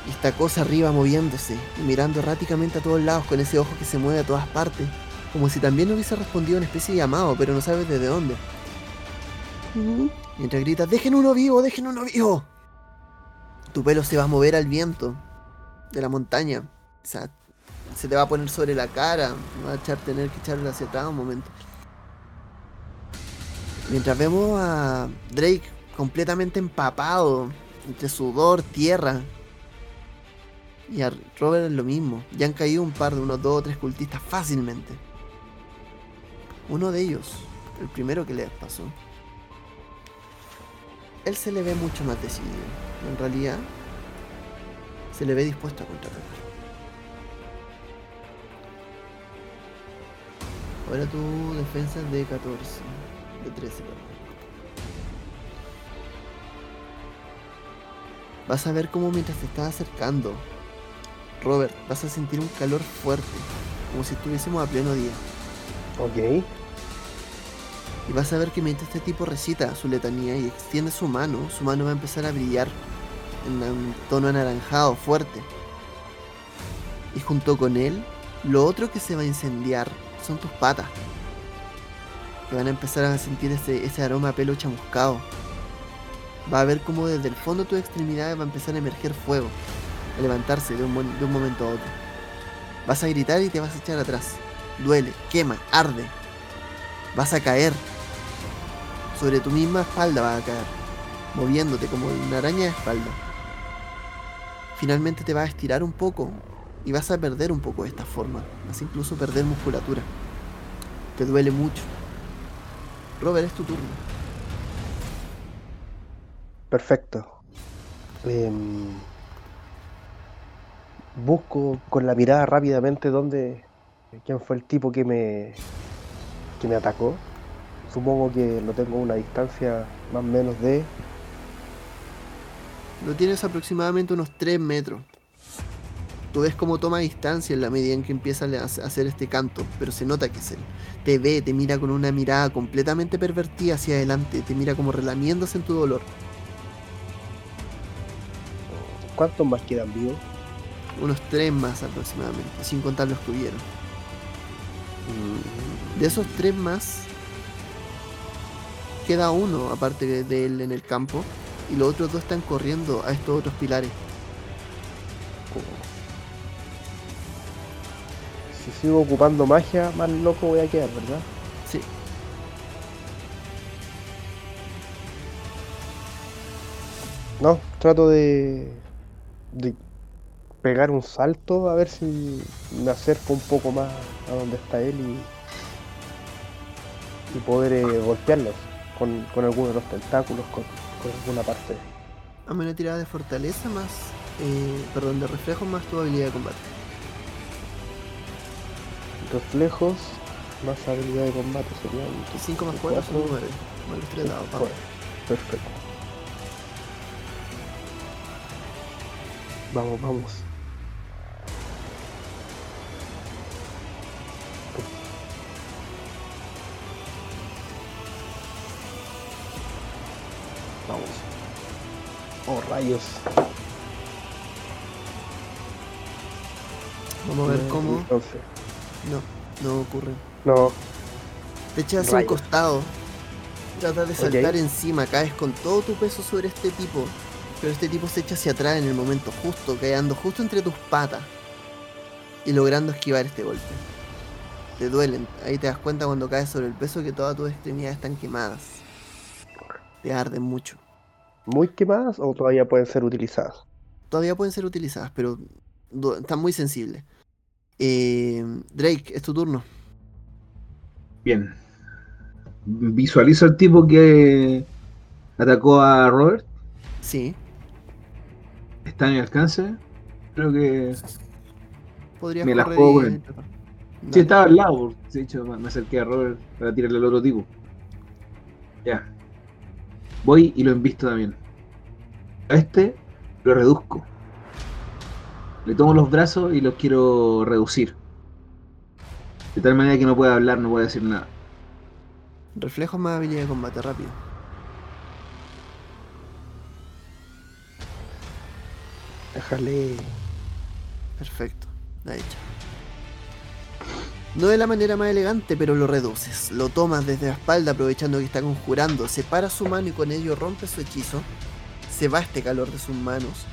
Y esta cosa arriba moviéndose y mirando erráticamente a todos lados con ese ojo que se mueve a todas partes. Como si también hubiese respondido una especie de llamado, pero no sabes desde dónde. Mientras gritas, dejen uno vivo, dejen uno vivo. Tu pelo se va a mover al viento de la montaña. O sea, se te va a poner sobre la cara. Va a echar, tener que echarlo hacia atrás un momento. Mientras vemos a Drake completamente empapado entre sudor, tierra. Y a Robert es lo mismo. Ya han caído un par de unos dos o tres cultistas fácilmente. Uno de ellos, el primero que les pasó, él se le ve mucho más decidido. En realidad, se le ve dispuesto a contraatacar. Ahora tu defensa de 14, de 13, perdón. Vas a ver cómo mientras te estás acercando, Robert, vas a sentir un calor fuerte, como si estuviésemos a pleno día. Ok. Y vas a ver que mientras este tipo recita su letanía y extiende su mano, su mano va a empezar a brillar en un tono anaranjado fuerte. Y junto con él, lo otro que se va a incendiar son tus patas. Que van a empezar a sentir ese, ese aroma a pelo chamuscado. Va a ver como desde el fondo de tus extremidades va a empezar a emerger fuego, a levantarse de un, de un momento a otro. Vas a gritar y te vas a echar atrás. Duele, quema, arde. Vas a caer. Sobre tu misma espalda vas a caer. Moviéndote como una araña de espalda. finalmente te vas a estirar un poco y vas a perder un poco de esta forma. Vas a incluso perder musculatura. Te duele mucho. Robert, es tu turno. Perfecto. Em, busco con la mirada rápidamente dónde, quién fue el tipo que me, que me atacó. Supongo que lo tengo a una distancia más o menos de Lo tienes aproximadamente unos 3 metros. Tú ves cómo toma distancia en la medida en que empieza a hacer este canto, pero se nota que es él. Te ve, te mira con una mirada completamente pervertida hacia adelante, te mira como relamiéndose en tu dolor. ¿Cuántos más quedan vivos? Unos 3 más aproximadamente, sin contar los que hubieron. De esos 3 más, queda uno aparte de- él en el campo y los otros dos están corriendo a estos otros pilares. Si sigo ocupando magia, más loco voy a quedar, ¿verdad? Sí, No, trato de, de pegar un salto a ver si me acerco un poco más a donde está él y, y poder eh, golpearlos con, con alguno de los tentáculos, con, con alguna parte. Hazme una tirada de fortaleza más. eh, perdón, de reflejo más tu habilidad de combate. Reflejos más habilidad de combate serían 5 más 4 son Cuatro. 9. Más los 3 dados. perfecto. Vamos, vamos. Vamos. Oh, rayos. Vamos a ver cómo. No, no ocurre. no, Te echas hacia un costado. Tratas de saltar encima, caes con todo tu peso sobre este tipo. Pero este tipo se echa hacia atrás en el momento justo, quedando justo entre tus patas. Y logrando esquivar este golpe. Te duelen. Ahí te das cuenta cuando caes sobre el peso que todas tus extremidades están quemadas. Te arden mucho. muy quemadas o todavía pueden ser utilizadas. Todavía pueden ser utilizadas, pero están muy sensibles. Eh, Drake, es tu turno. Bien. Visualizo al tipo que atacó a Robert. Sí, Está a mi alcance. Creo que. podrías Me la juego y. Sí, estaba al lado. De hecho, me acerqué a Robert para tirarle al otro tipo. Ya. Voy y lo invisto también. A este lo reduzco. Le tomo los brazos y los quiero reducir. De tal manera que no pueda hablar, no pueda decir nada. Reflejos más habilidad de combate rápido. Déjale. Perfecto, la hecha. No de la manera más elegante, pero lo reduces. Lo tomas desde la espalda aprovechando que está conjurando. Separa su mano y con ello rompe su hechizo. Se va este calor de sus manos.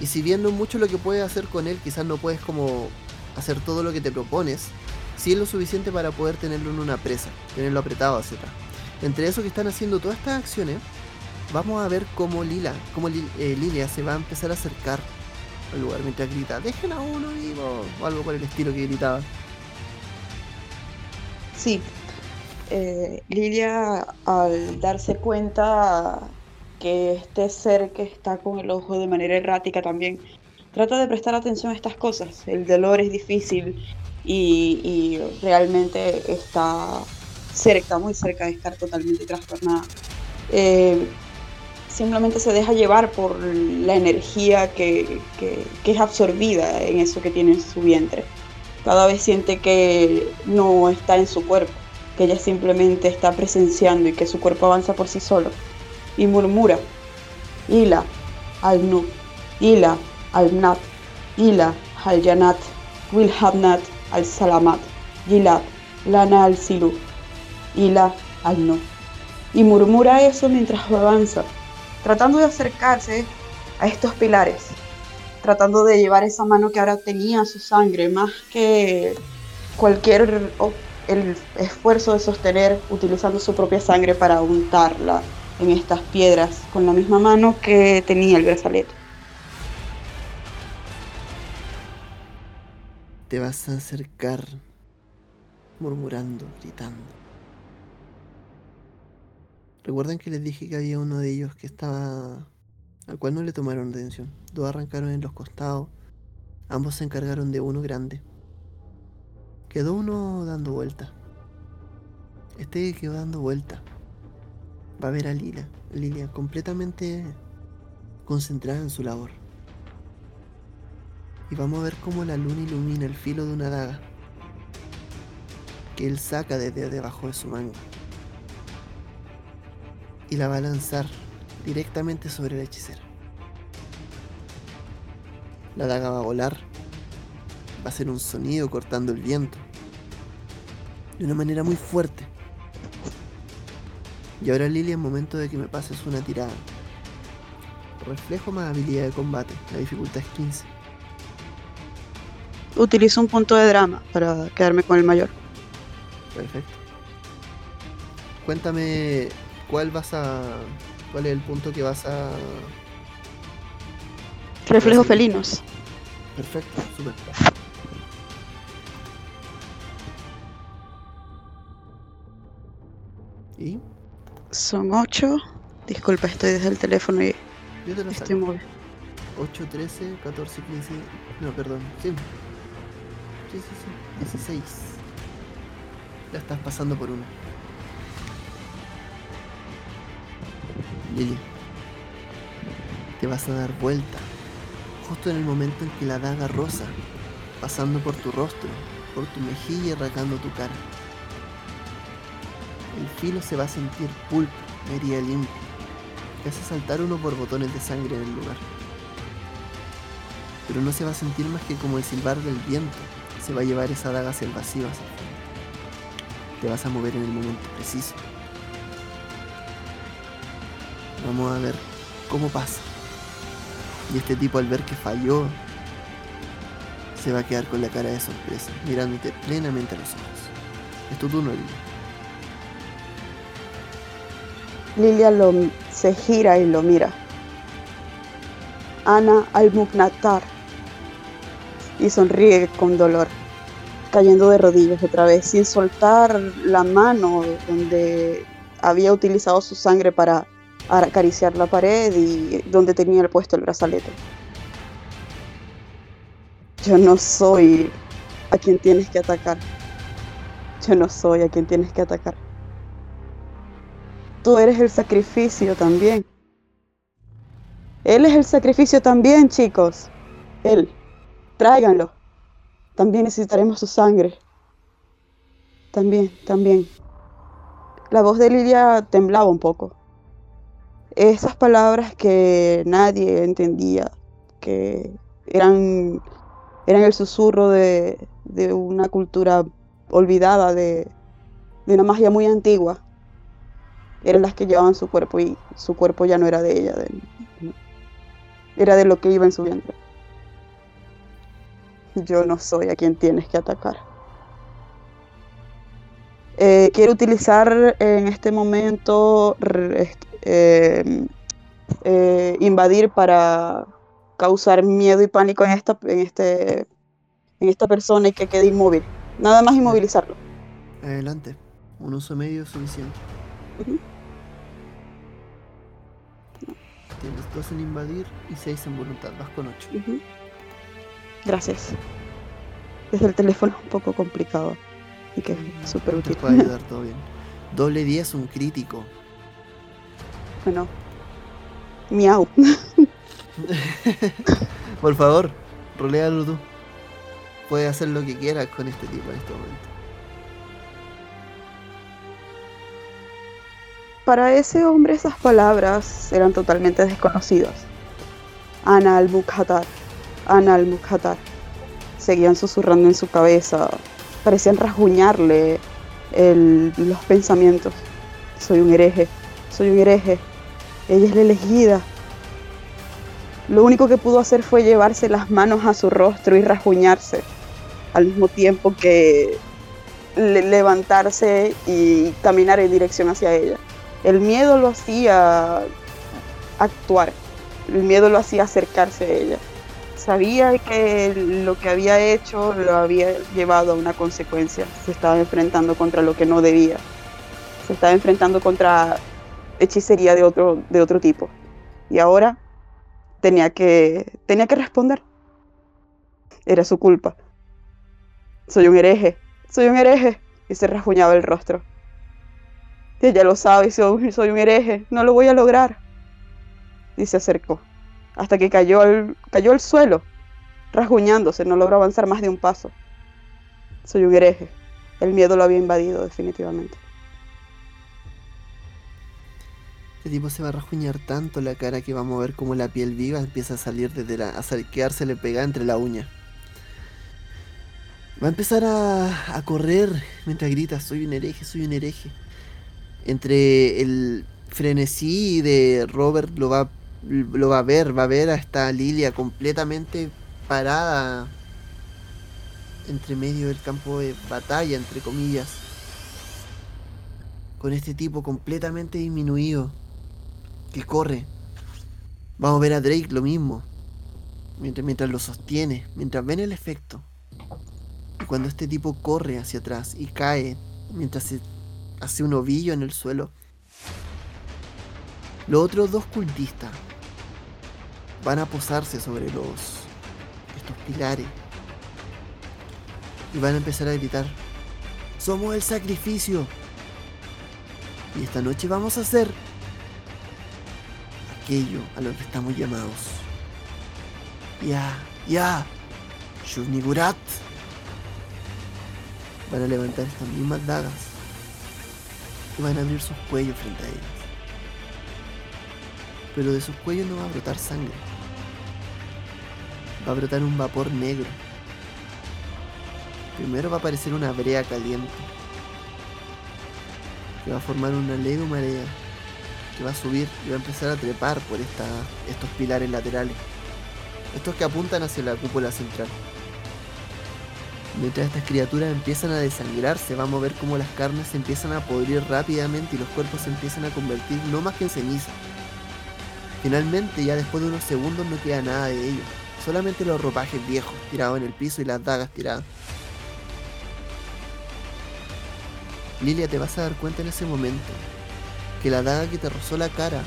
Y si bien no mucho lo que puedes hacer con él, quizás no puedes como hacer todo lo que te propones. Sí es lo suficiente para poder tenerlo en una presa, tenerlo apretado atrás. Entre eso que están haciendo todas estas acciones, vamos a ver cómo Lila, cómo eh, Lilia se va a empezar a acercar al lugar mientras grita, dejen a uno vivo, o algo por el estilo que gritaba. Sí. Eh, Lilia, al darse cuenta que este ser que está con el ojo de manera errática también, trata de prestar atención a estas cosas. El dolor es difícil y, realmente está cerca, muy cerca de estar totalmente trastornada. Eh, simplemente se deja llevar por la energía que, que- es absorbida en eso que tiene en su vientre cada vez siente que no está en su cuerpo, que ella simplemente está presenciando y que su cuerpo avanza por sí solo. Y murmura, Ila, al-Nu, Ila, al-Nat, Ila, al-Yanat, Wilhabnat, al-Salamat, Gilad, Lana al-Silu, Ila, al-Nu. Y murmura eso mientras avanza, tratando de acercarse a estos pilares, tratando de llevar esa mano que ahora tenía su sangre, más que cualquier el esfuerzo de sostener utilizando su propia sangre para untarla en estas piedras con la misma mano que tenía el brazalete. Te vas a acercar murmurando, gritando. Recuerdan que les dije que había uno de ellos que estaba... al cual no le tomaron atención. Dos arrancaron en los costados. Ambos se encargaron de uno grande. Quedó uno dando vuelta. Este quedó dando vuelta. Va a ver a Lilia. Lilia completamente concentrada en su labor. Y vamos a ver cómo la luna ilumina el filo de una daga que él saca desde debajo de su manga y la va a lanzar directamente sobre la hechicera. La daga va a volar, va a hacer un sonido cortando el viento de una manera muy fuerte. Y ahora Lilia, en momento de que me pases una tirada. Reflejo más habilidad de combate. La dificultad es 15. Utilizo un punto de drama para quedarme con el mayor. Perfecto. Cuéntame cuál vas a. cuál es el punto que vas a. Reflejos felinos. Perfecto, súper. ¿Y? Son 8. Disculpa, estoy desde el teléfono y Yo te lo estoy móvil. 8, 13, 14, 15. No, perdón. Sí. Sí, sí, sí. 16. Ya estás pasando por uno. Te vas a dar vuelta. Justo en el momento en que la daga rosa, pasando por tu rostro, por tu mejilla y rasgando tu cara. El filo se va a sentir pulpo, herida limpia, que hace saltar unos borbotones de sangre en el lugar pero no se va a sentir más que como el silbar del viento. Se va a llevar esa daga hacia el vacío hacia. Te vas a mover en el momento preciso. Vamos a ver cómo pasa. Y este tipo al ver que falló, se va a quedar con la cara de sorpresa, mirándote plenamente a los ojos. Es tu turno, Lilia. Lilia se gira y lo mira. Ana al-Muknatar. Y sonríe con dolor, cayendo de rodillas otra vez, sin soltar la mano donde había utilizado su sangre para acariciar la pared y donde tenía puesto el brazalete. Yo no soy a quien tienes que atacar. Yo no soy a quien tienes que atacar. Tú eres el sacrificio también. Él es el sacrificio también, chicos. Él. Tráiganlo. También necesitaremos su sangre. También, también. La voz de Lilia temblaba un poco. Esas palabras que nadie entendía, que eran, eran el susurro de, de una cultura olvidada, de, de una magia muy antigua, eran las que llevaban su cuerpo y su cuerpo ya no era de ella, era de lo que iba en su vientre. Yo no soy a quien tienes que atacar. Eh, quiero utilizar en este momento eh, eh, invadir para causar miedo y pánico en esta, en este, en esta persona y que quede inmóvil. Nada más inmovilizarlo. Adelante. Un uso medio es suficiente. Tienes dos en invadir y seis en voluntad. Vas con ocho. Gracias. Desde el teléfono es un poco complicado y que es súper Te útil. puede ayudar todo bien. Doble 10, un crítico. Bueno. Miau. Por favor, rolealo tú. Puedes hacer lo que quieras con este tipo en este momento. Para ese hombre esas palabras eran totalmente desconocidas. Ana al-Mukhatar, Ana al-Mukhatar. Seguían susurrando en su cabeza, parecían rasguñarle el- los pensamientos. Soy un hereje, soy un hereje. Ella es la elegida. Lo único que pudo hacer fue llevarse las manos a su rostro y rasguñarse, al mismo tiempo que le- levantarse y caminar en dirección hacia ella. El miedo lo hacía actuar, el miedo lo hacía acercarse a ella. sabía que lo que había hecho lo había llevado a una consecuencia. Se estaba enfrentando contra lo que no debía. Se estaba enfrentando contra hechicería de otro, de otro tipo. Y ahora tenía que, tenía que responder. Era su culpa. Soy un hereje, soy un hereje. Y se rasguñaba el rostro. Ella lo sabe, soy, soy un hereje, no lo voy a lograr. Y se acercó, hasta que cayó al, cayó al suelo, rasguñándose, no logró avanzar más de un paso. Soy un hereje. El miedo lo había invadido definitivamente. Este tipo se va a rasguñar tanto la cara que va a mover como la piel viva empieza a salir desde la. a le pega entre la uña. Va a empezar a, a correr mientras grita, soy un hereje, soy un hereje. Entre el frenesí de Robert lo va, lo va a ver, va a ver a esta Lilia completamente parada entre medio del campo de batalla, entre comillas. Con este tipo completamente disminuido. Que corre. Vamos a ver a Drake lo mismo. Mientras, mientras lo sostiene. Mientras ven el efecto. Y cuando este tipo corre hacia atrás y cae mientras se hace un ovillo en el suelo. Los otros dos cultistas van a posarse sobre los estos pilares y van a empezar a gritar: "Somos el sacrificio." Y esta noche vamos a hacer aquello a lo que estamos llamados. Ya, ya, Shunigurat van a levantar estas mismas dagas y van a abrir sus cuellos frente a ellos. Pero de sus cuellos no va a brotar sangre. Va a brotar un vapor negro. Primero va a aparecer una brea caliente. Que va a formar una leve marea. Que va a subir y va a empezar a trepar por estos pilares laterales. Estos que apuntan hacia la cúpula central. Mientras estas criaturas empiezan a desangrarse, vamos a ver cómo las carnes se empiezan a podrir rápidamente y los cuerpos se empiezan a convertir no más que en ceniza. Finalmente, ya después de unos segundos no queda nada de ellos, solamente los ropajes viejos tirados en el piso y las dagas tiradas. Lilia, te vas a dar cuenta en ese momento que la daga que te rozó la cara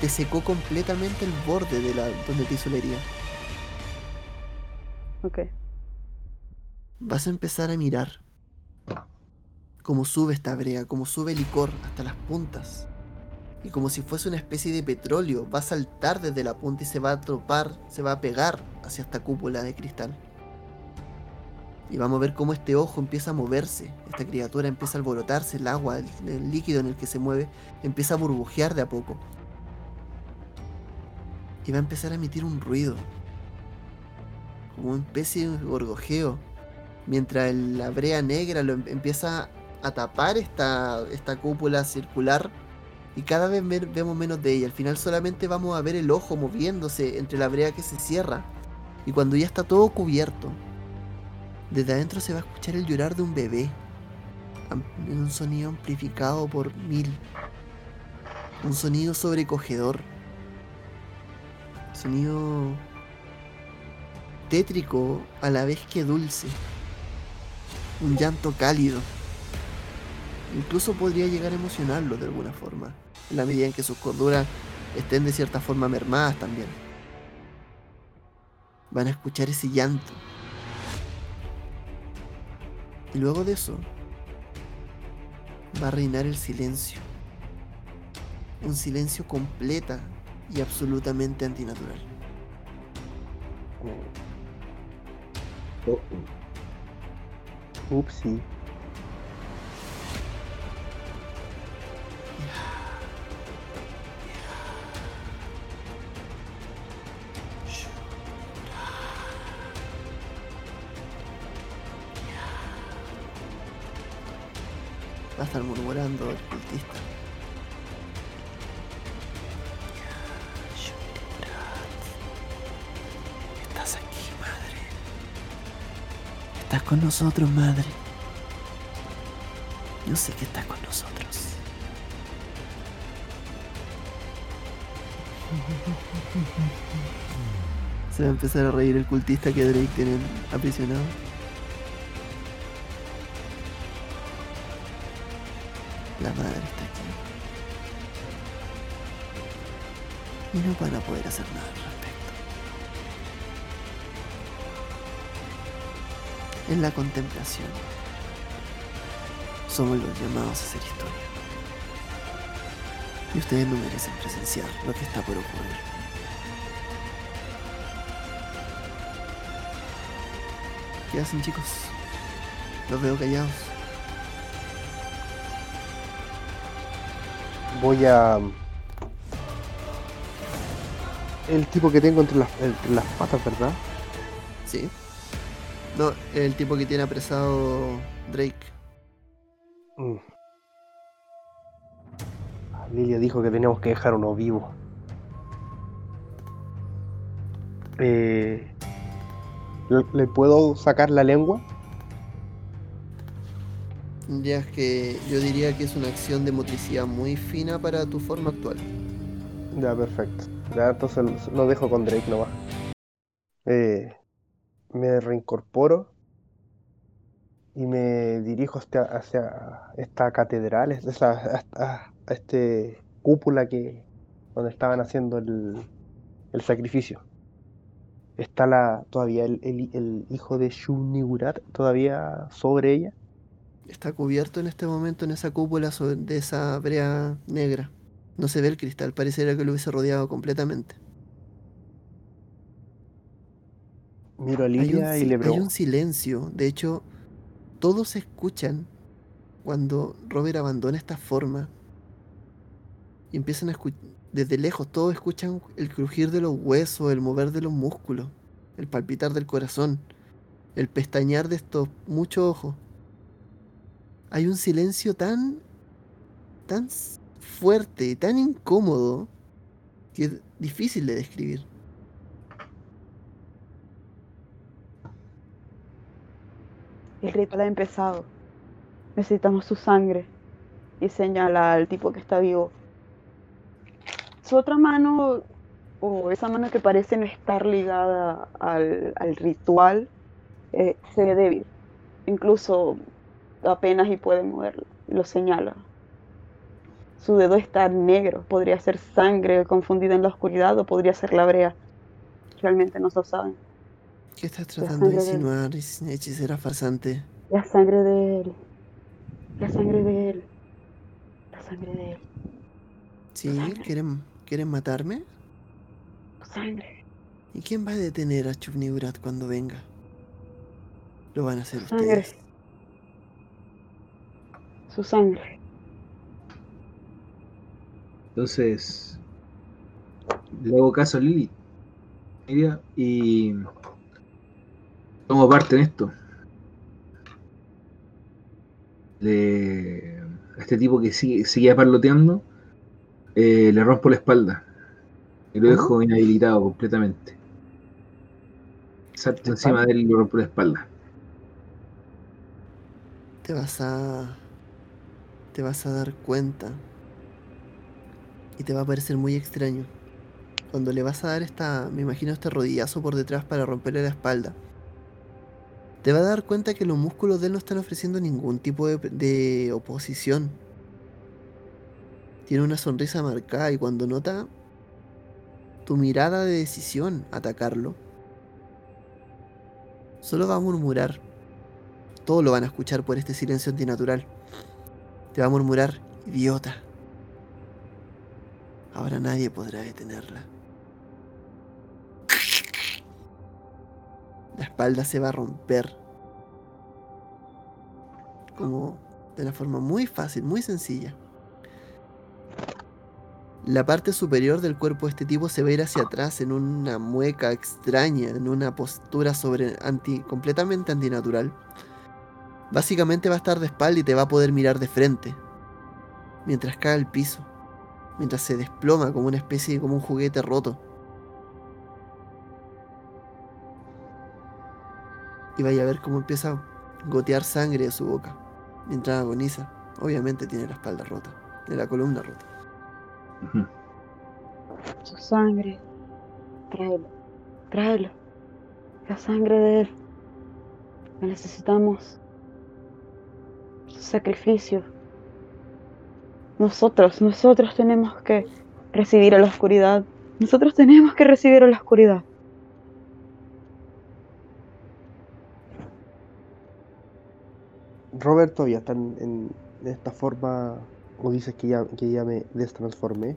te secó completamente el borde de la donde te hizo la herida. Ok vas a empezar a mirar cómo sube esta brea, cómo sube el licor hasta las puntas. Y como si fuese una especie de petróleo, va a saltar desde la punta y se va a tropar, se va a pegar hacia esta cúpula de cristal. Y vamos a ver cómo este ojo empieza a moverse, esta criatura empieza a alborotarse, el agua, el, líquido en el que se mueve, empieza a burbujear de a poco. Y va a empezar a emitir un ruido, como una especie de gorgojeo mientras la brea negra lo em-, empieza a tapar esta, esta cúpula circular y cada vez vemos menos de ella. Al final solamente vamos a ver el ojo moviéndose entre la brea que se cierra y cuando ya está todo cubierto, desde adentro se va a escuchar el llorar de un bebé en un sonido amplificado por mil. Un sonido sobrecogedor. Sonido tétrico a la vez que dulce un llanto cálido. Incluso podría llegar a emocionarlo de alguna forma, en la medida en que sus corduras estén de cierta forma mermadas también. Van a escuchar ese llanto. Y luego de eso, va a reinar el silencio. Un silencio completa y absolutamente antinatural. Oh. Oh. Upsi. Estar murmurando el cultista. con nosotros, madre. Yo sé que estás con nosotros. Se va a empezar a reír el cultista que Drake tiene aprisionado. La madre está aquí. Y no van a poder hacer nada al respecto. En la contemplación, somos los llamados a hacer historia. Y ustedes no merecen presenciar lo que está por ocurrir. ¿Qué hacen chicos? Los veo callados. Voy a. El tipo que tengo entre las, entre las patas, ¿verdad? Sí. No, el tipo que tiene apresado Drake. Mm. Lilia dijo que teníamos que dejar uno vivo. Eh, ¿le, le puedo sacar la lengua? Ya es que yo diría que es una acción de motricidad muy fina para tu forma actual. Ya, perfecto. Ya, entonces lo- dejo con Drake nomás. Eh, me reincorporo y me dirijo hacia, esta catedral, es- esa, a, a- este cúpula que donde estaban haciendo el, el sacrificio. ¿Está la, todavía el, hijo de Shunigurat todavía sobre ella? Está cubierto en este momento en esa cúpula sobre- de esa brea negra. No se ve el cristal, pareciera que lo hubiese rodeado completamente. Miro a Hay un, Lilia y le hay un silencio. De hecho, todos escuchan cuando Robert abandona esta forma. Y empiezan a escuchar. Desde lejos, todos escuchan el crujir de los huesos, el mover de los músculos, el palpitar del corazón, el pestañear de estos muchos ojos. Hay un silencio tan. tan fuerte, tan incómodo, que es difícil de describir. El ritual ha empezado. Necesitamos su sangre. Y señala al tipo que está vivo. Su otra mano, o esa mano que parece no estar ligada al, al ritual, eh, se ve débil. Incluso apenas y puede moverlo. Lo señala. Su dedo está negro. Podría ser sangre confundida en la oscuridad o podría ser la brea. Realmente no se saben. ¿Qué estás tratando de de- insinuar, hechi- hechicera farsante? La sangre de él. La sangre de él. La sangre de él. ¿Sí? ¿Quieren, ¿Quieren matarme? Sangre. ¿Y quién va a detener a Chubnigurat cuando venga? Lo van a hacer Sangre. ustedes. Su sangre. Entonces, le hago caso a Lili. Lilia, Y tomo parte en esto. Le, a este tipo que sigue, sigue parloteando, eh, le rompo la espalda. Y lo dejo inhabilitado completamente. Salto encima de él y le rompo la espalda. Te vas a. Te vas a dar cuenta. Y te va a parecer muy extraño. Cuando le vas a dar esta. Me imagino este rodillazo por detrás para romperle la espalda. Te va a dar cuenta que los músculos de él no están ofreciendo ningún tipo de, oposición. Tiene una sonrisa marcada y cuando nota tu mirada de decisión atacarlo, solo va a murmurar todos lo van a escuchar por este silencio antinatural. Te va a murmurar, idiota. Ahora nadie podrá detenerla. La espalda se va a romper. Como de una forma muy fácil, muy sencilla. La parte superior del cuerpo de este tipo se va a ir hacia atrás en una mueca extraña, en una postura sobre anti, completamente antinatural. Básicamente va a estar de espalda y te va a poder mirar de frente. Mientras cae al piso. Mientras se desploma como una especie de como un juguete roto. Y vaya a ver cómo empieza a gotear sangre de su boca. Mientras agoniza. Obviamente tiene la espalda rota. De la columna rota. Su sangre. Tráelo. Tráelo. La sangre de él. La necesitamos. Su sacrificio. Nosotros, nosotros tenemos que recibir a la oscuridad. Nosotros tenemos que recibir a la oscuridad. Robert todavía está en, en esta forma, o dices que ya, que ya me destransformé.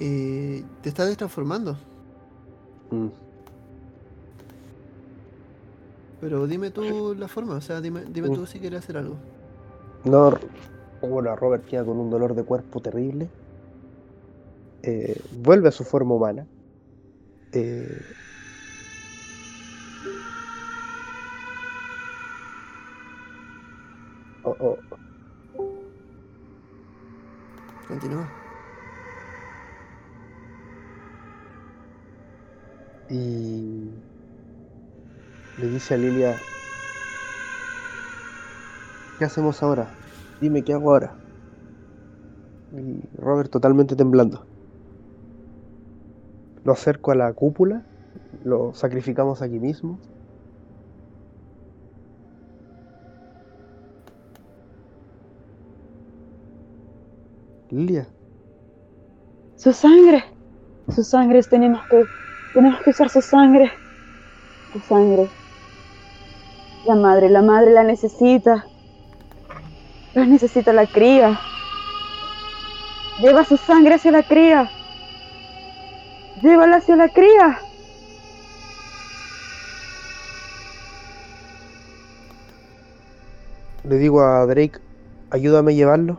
Eh, ¿Te estás destransformando? Mm. Pero dime tú la forma, o sea, dime, dime tú si quieres hacer algo. No, bueno, Robert queda con un dolor de cuerpo terrible. Eh, vuelve a su forma humana. Eh, oh, oh, Continúa. y le dice a Lilia, ¿qué hacemos ahora? Dime qué hago ahora. Y Robert totalmente temblando. Lo acerco a la cúpula, lo sacrificamos aquí mismo. Lilia, Su sangre. Su sangre tenemos que tenemos que usar su sangre. Su sangre. La madre, la madre la necesita. La necesita la cría. Lleva su sangre hacia la cría. Llévala hacia la cría. le digo a Drake, ayúdame a llevarlo.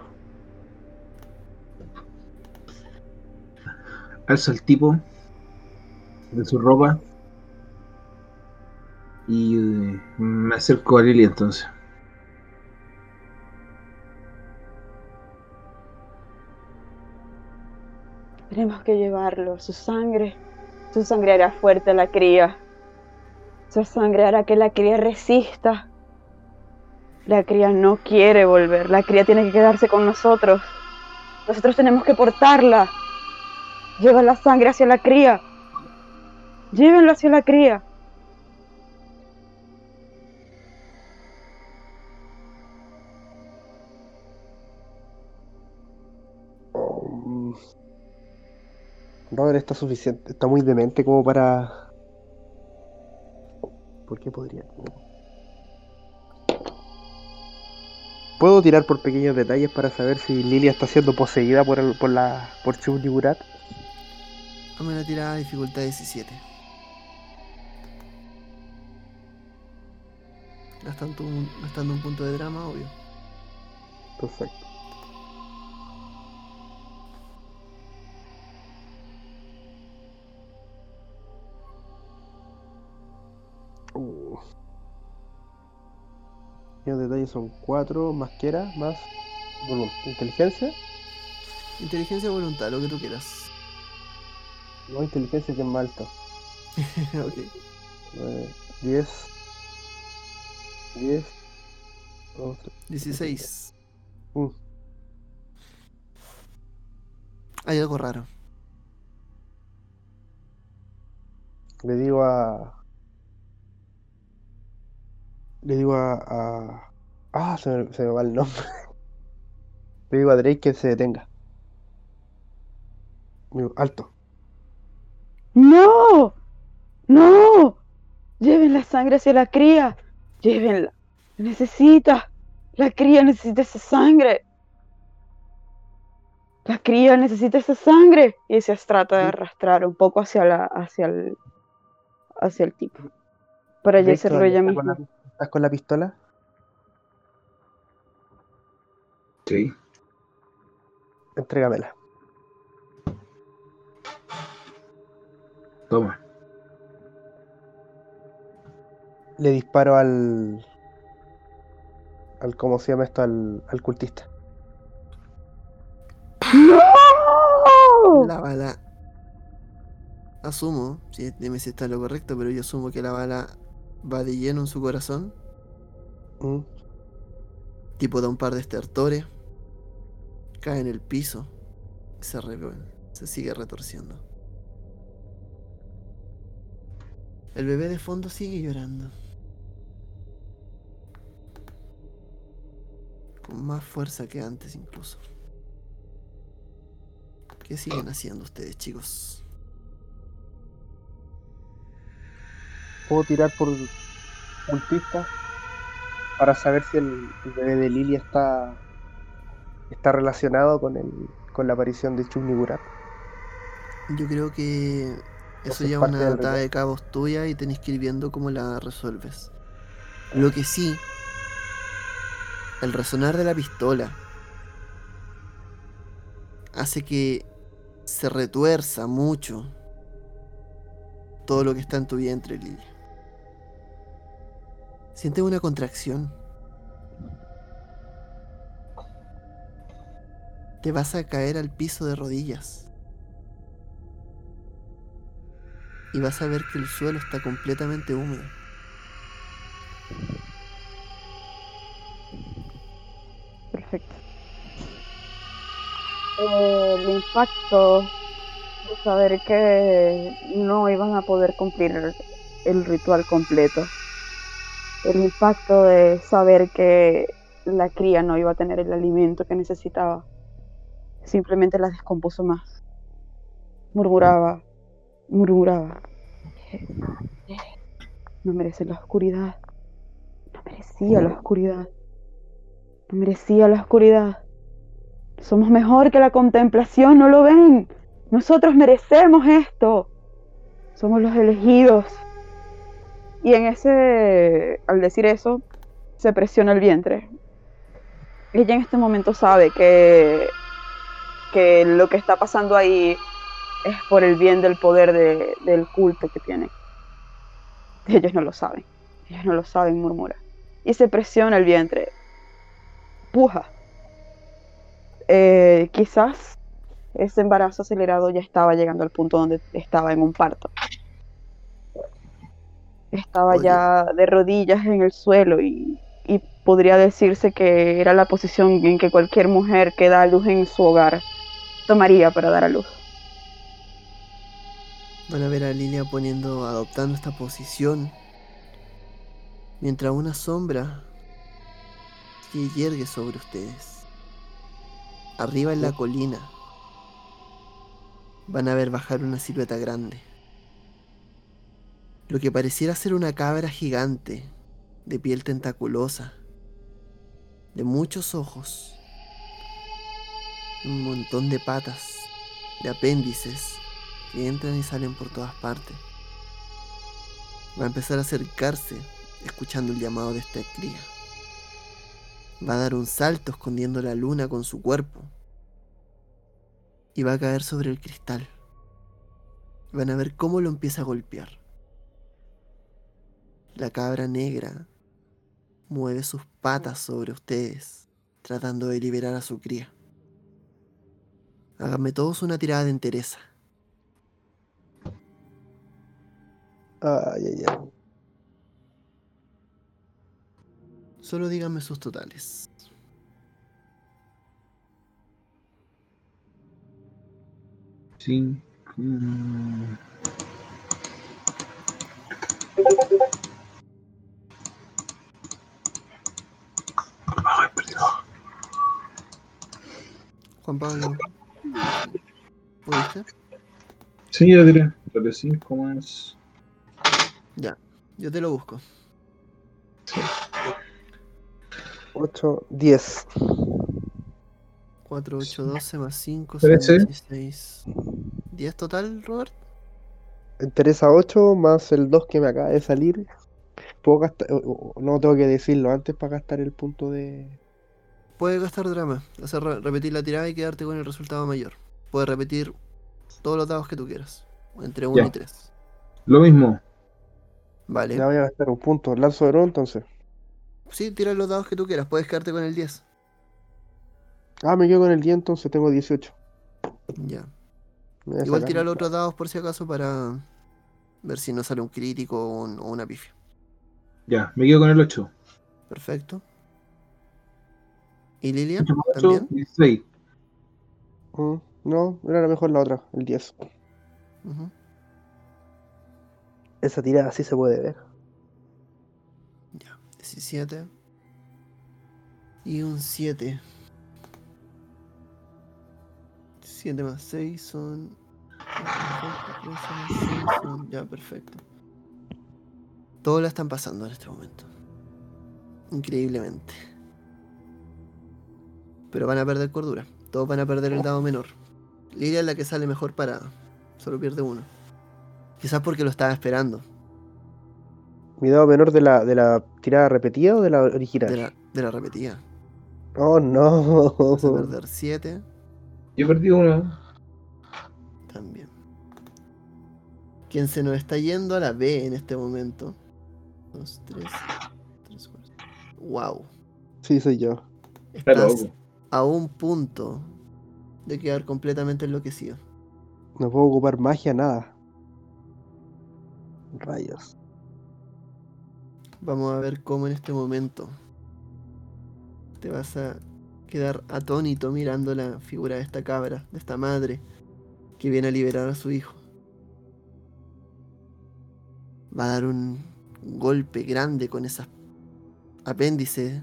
Alzo al tipo de su ropa y eh, me acerco a Lily entonces. Tenemos que llevarlo. Su sangre. Su sangre hará fuerte a la cría. Su sangre hará que la cría resista. La cría no quiere volver. La cría tiene que quedarse con nosotros. Nosotros tenemos que portarla. Lleva la sangre hacia la cría. Llévenlo hacia la cría. Robert está suficiente, está muy demente como para. ¿Por qué podría? ¿Puedo tirar por pequeños detalles para saber si Lilia está siendo poseída por, el, por la por Chubnigurat? Dame una tirada dificultad 17. Gastando un, gastando un punto de drama, obvio. Perfecto. Pequeños detalles son 4 más que era, más volum- inteligencia. Inteligencia o voluntad, lo que tú quieras. No, inteligencia que es más alta. ok. Eh, 10 10 2, 3. 16. Mm. Hay algo raro. Le digo a. Le digo a. a- Ah, se me, se me va el nombre. Le digo a Drake que se detenga. Digo, alto. ¡No! ¡No! Lleven la sangre hacia la cría. Llévenla. Necesita. La cría necesita esa sangre. La cría necesita esa sangre. Y se trata de arrastrar un poco hacia la, hacia el, hacia el tipo. Para Drake ella está con misma. ¿Estás con la pistola? Sí. Entrégamela. Toma. Le disparo al. al ¿Cómo se llama esto? Al, al cultista. ¡No! La bala. Asumo, si, dime si está lo correcto, pero yo asumo que la bala va de lleno en su corazón. Mm. Tipo da un par de estertores. Cae en el piso. y Se, re- se sigue retorciendo. El bebé de fondo sigue llorando. Con más fuerza que antes incluso. ¿Qué siguen haciendo ustedes, chicos? ¿Puedo tirar por cultista para saber si el, el bebé de Lilia está está relacionado con el con la aparición de Gurat? Yo creo que eso Eso es ya es una atada de cabos tuya y tenés que ir viendo cómo la resuelves. Lo que sí, el resonar de la pistola hace que se retuerza mucho todo lo que está en tu vientre, Lilia. Sientes una contracción. Te vas a caer al piso de rodillas. Y vas a ver que el suelo está completamente húmedo. Perfecto. Eh, el impacto de saber que no iban a poder cumplir el ritual completo. El impacto de saber que la cría no iba a tener el alimento que necesitaba. Simplemente la descompuso más. Murmuraba, murmuraba. No merece la oscuridad. No merecía la oscuridad. No merecía la oscuridad. Somos mejor que la contemplación, ¿no lo ven? Nosotros merecemos esto. Somos los elegidos. Y en ese, al decir eso, se presiona el vientre. Ella en este momento sabe que, que lo que está pasando ahí es por el bien del poder de- del culto que tienen. Ellos no lo saben. Ellos no lo saben, murmura. Y se presiona el vientre. Puja. Eh, quizás ese embarazo acelerado ya estaba llegando al punto donde estaba en un parto. Estaba Oye. ya de rodillas en el suelo y, y podría decirse que era la posición en que cualquier mujer que da a luz en su hogar tomaría para dar a luz. Van a ver a Lilia poniendo, adoptando esta posición. Mientras una sombra se yergue sobre ustedes. Arriba en la colina. Van a ver bajar una silueta grande. Lo que pareciera ser una cabra gigante, de piel tentaculosa, de muchos ojos, un montón de patas, de apéndices que entran y salen por todas partes. Va a empezar a acercarse, escuchando el llamado de esta cría. Va a dar un salto escondiendo la luna con su cuerpo. Y va a caer sobre el cristal. Van a ver cómo lo empieza a golpear. La cabra negra mueve sus patas sobre ustedes, tratando de liberar a su cría. Háganme todos una tirada de entereza. Ay, ay, ay. Solo díganme sus totales. Sí. Mm, Ay, perdió. Juan Pablo. ¿Pudiste? Sí, yo diré. Sí, ¿cómo es? Ya, yo te lo busco. 8, 10. 4, 8, 12 más 5, Trece. 16. ¿10 total, Robert? Interesa 8 más el 2 que me acaba de salir. Puedo gastar, o- o- no tengo que decirlo antes para gastar el punto de. Puedes gastar drama, hacer re- repetir la tirada y quedarte con el resultado mayor. Puedes repetir todos los dados que tú quieras, entre 1 Ya. y 3. Lo mismo. Vale. Ya voy a gastar un punto. Lanzo de nuevo entonces. Sí, tira los dados que tú quieras, puedes quedarte con el 10. Ah, me quedo con el 10, entonces tengo 18. Ya. Igual sacar tira un- los otros dados por si acaso para ver si no sale un crítico o, un- o una pifia. Ya, me quedo con el 8. Perfecto. ¿Y Lilia? 8 más 8, ¿También? 16. Mm, No, era la mejor la otra, el 10. Ujú. Esa tirada sí se puede ver. Ya, 17. Y un 7. 7 más 6 son. son- Ya, perfecto. Todos la están pasando en este momento. Increíblemente. Pero van a perder cordura. Todos van a perder el dado menor. Lilia es la que sale mejor parada. Solo pierde uno. Quizás porque lo estaba esperando. ¿Mi dado menor de la, de la tirada repetida o de la original? De la, de la repetida. Oh no. Vas a perder 7 Yo perdí uno. también. Quien se nos está yendo a la B en este momento. 2, 3, 3, 4. Wow. Sí, soy yo. Está Estás a un punto de quedar completamente enloquecido. No puedo ocupar magia, nada. Rayos. Vamos a ver cómo en este momento te vas a quedar atónito mirando la figura de esta cabra, de esta madre que viene a liberar a su hijo. Va a dar un golpe grande con esas apéndices.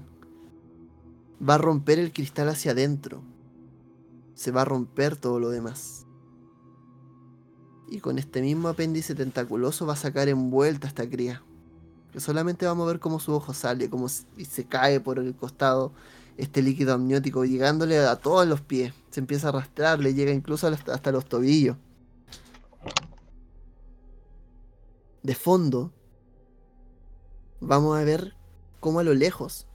Va a romper el cristal hacia adentro. Se va a romper todo lo demás. Y con este mismo apéndice tentaculoso va a sacar envuelta esta cría que solamente vamos a ver cómo su ojo sale, cómo s- y se cae por el costado este líquido amniótico, llegándole a todos los pies. Se empieza a arrastrar, le llega incluso hasta los tobillos. De fondo, vamos a ver cómo a lo lejos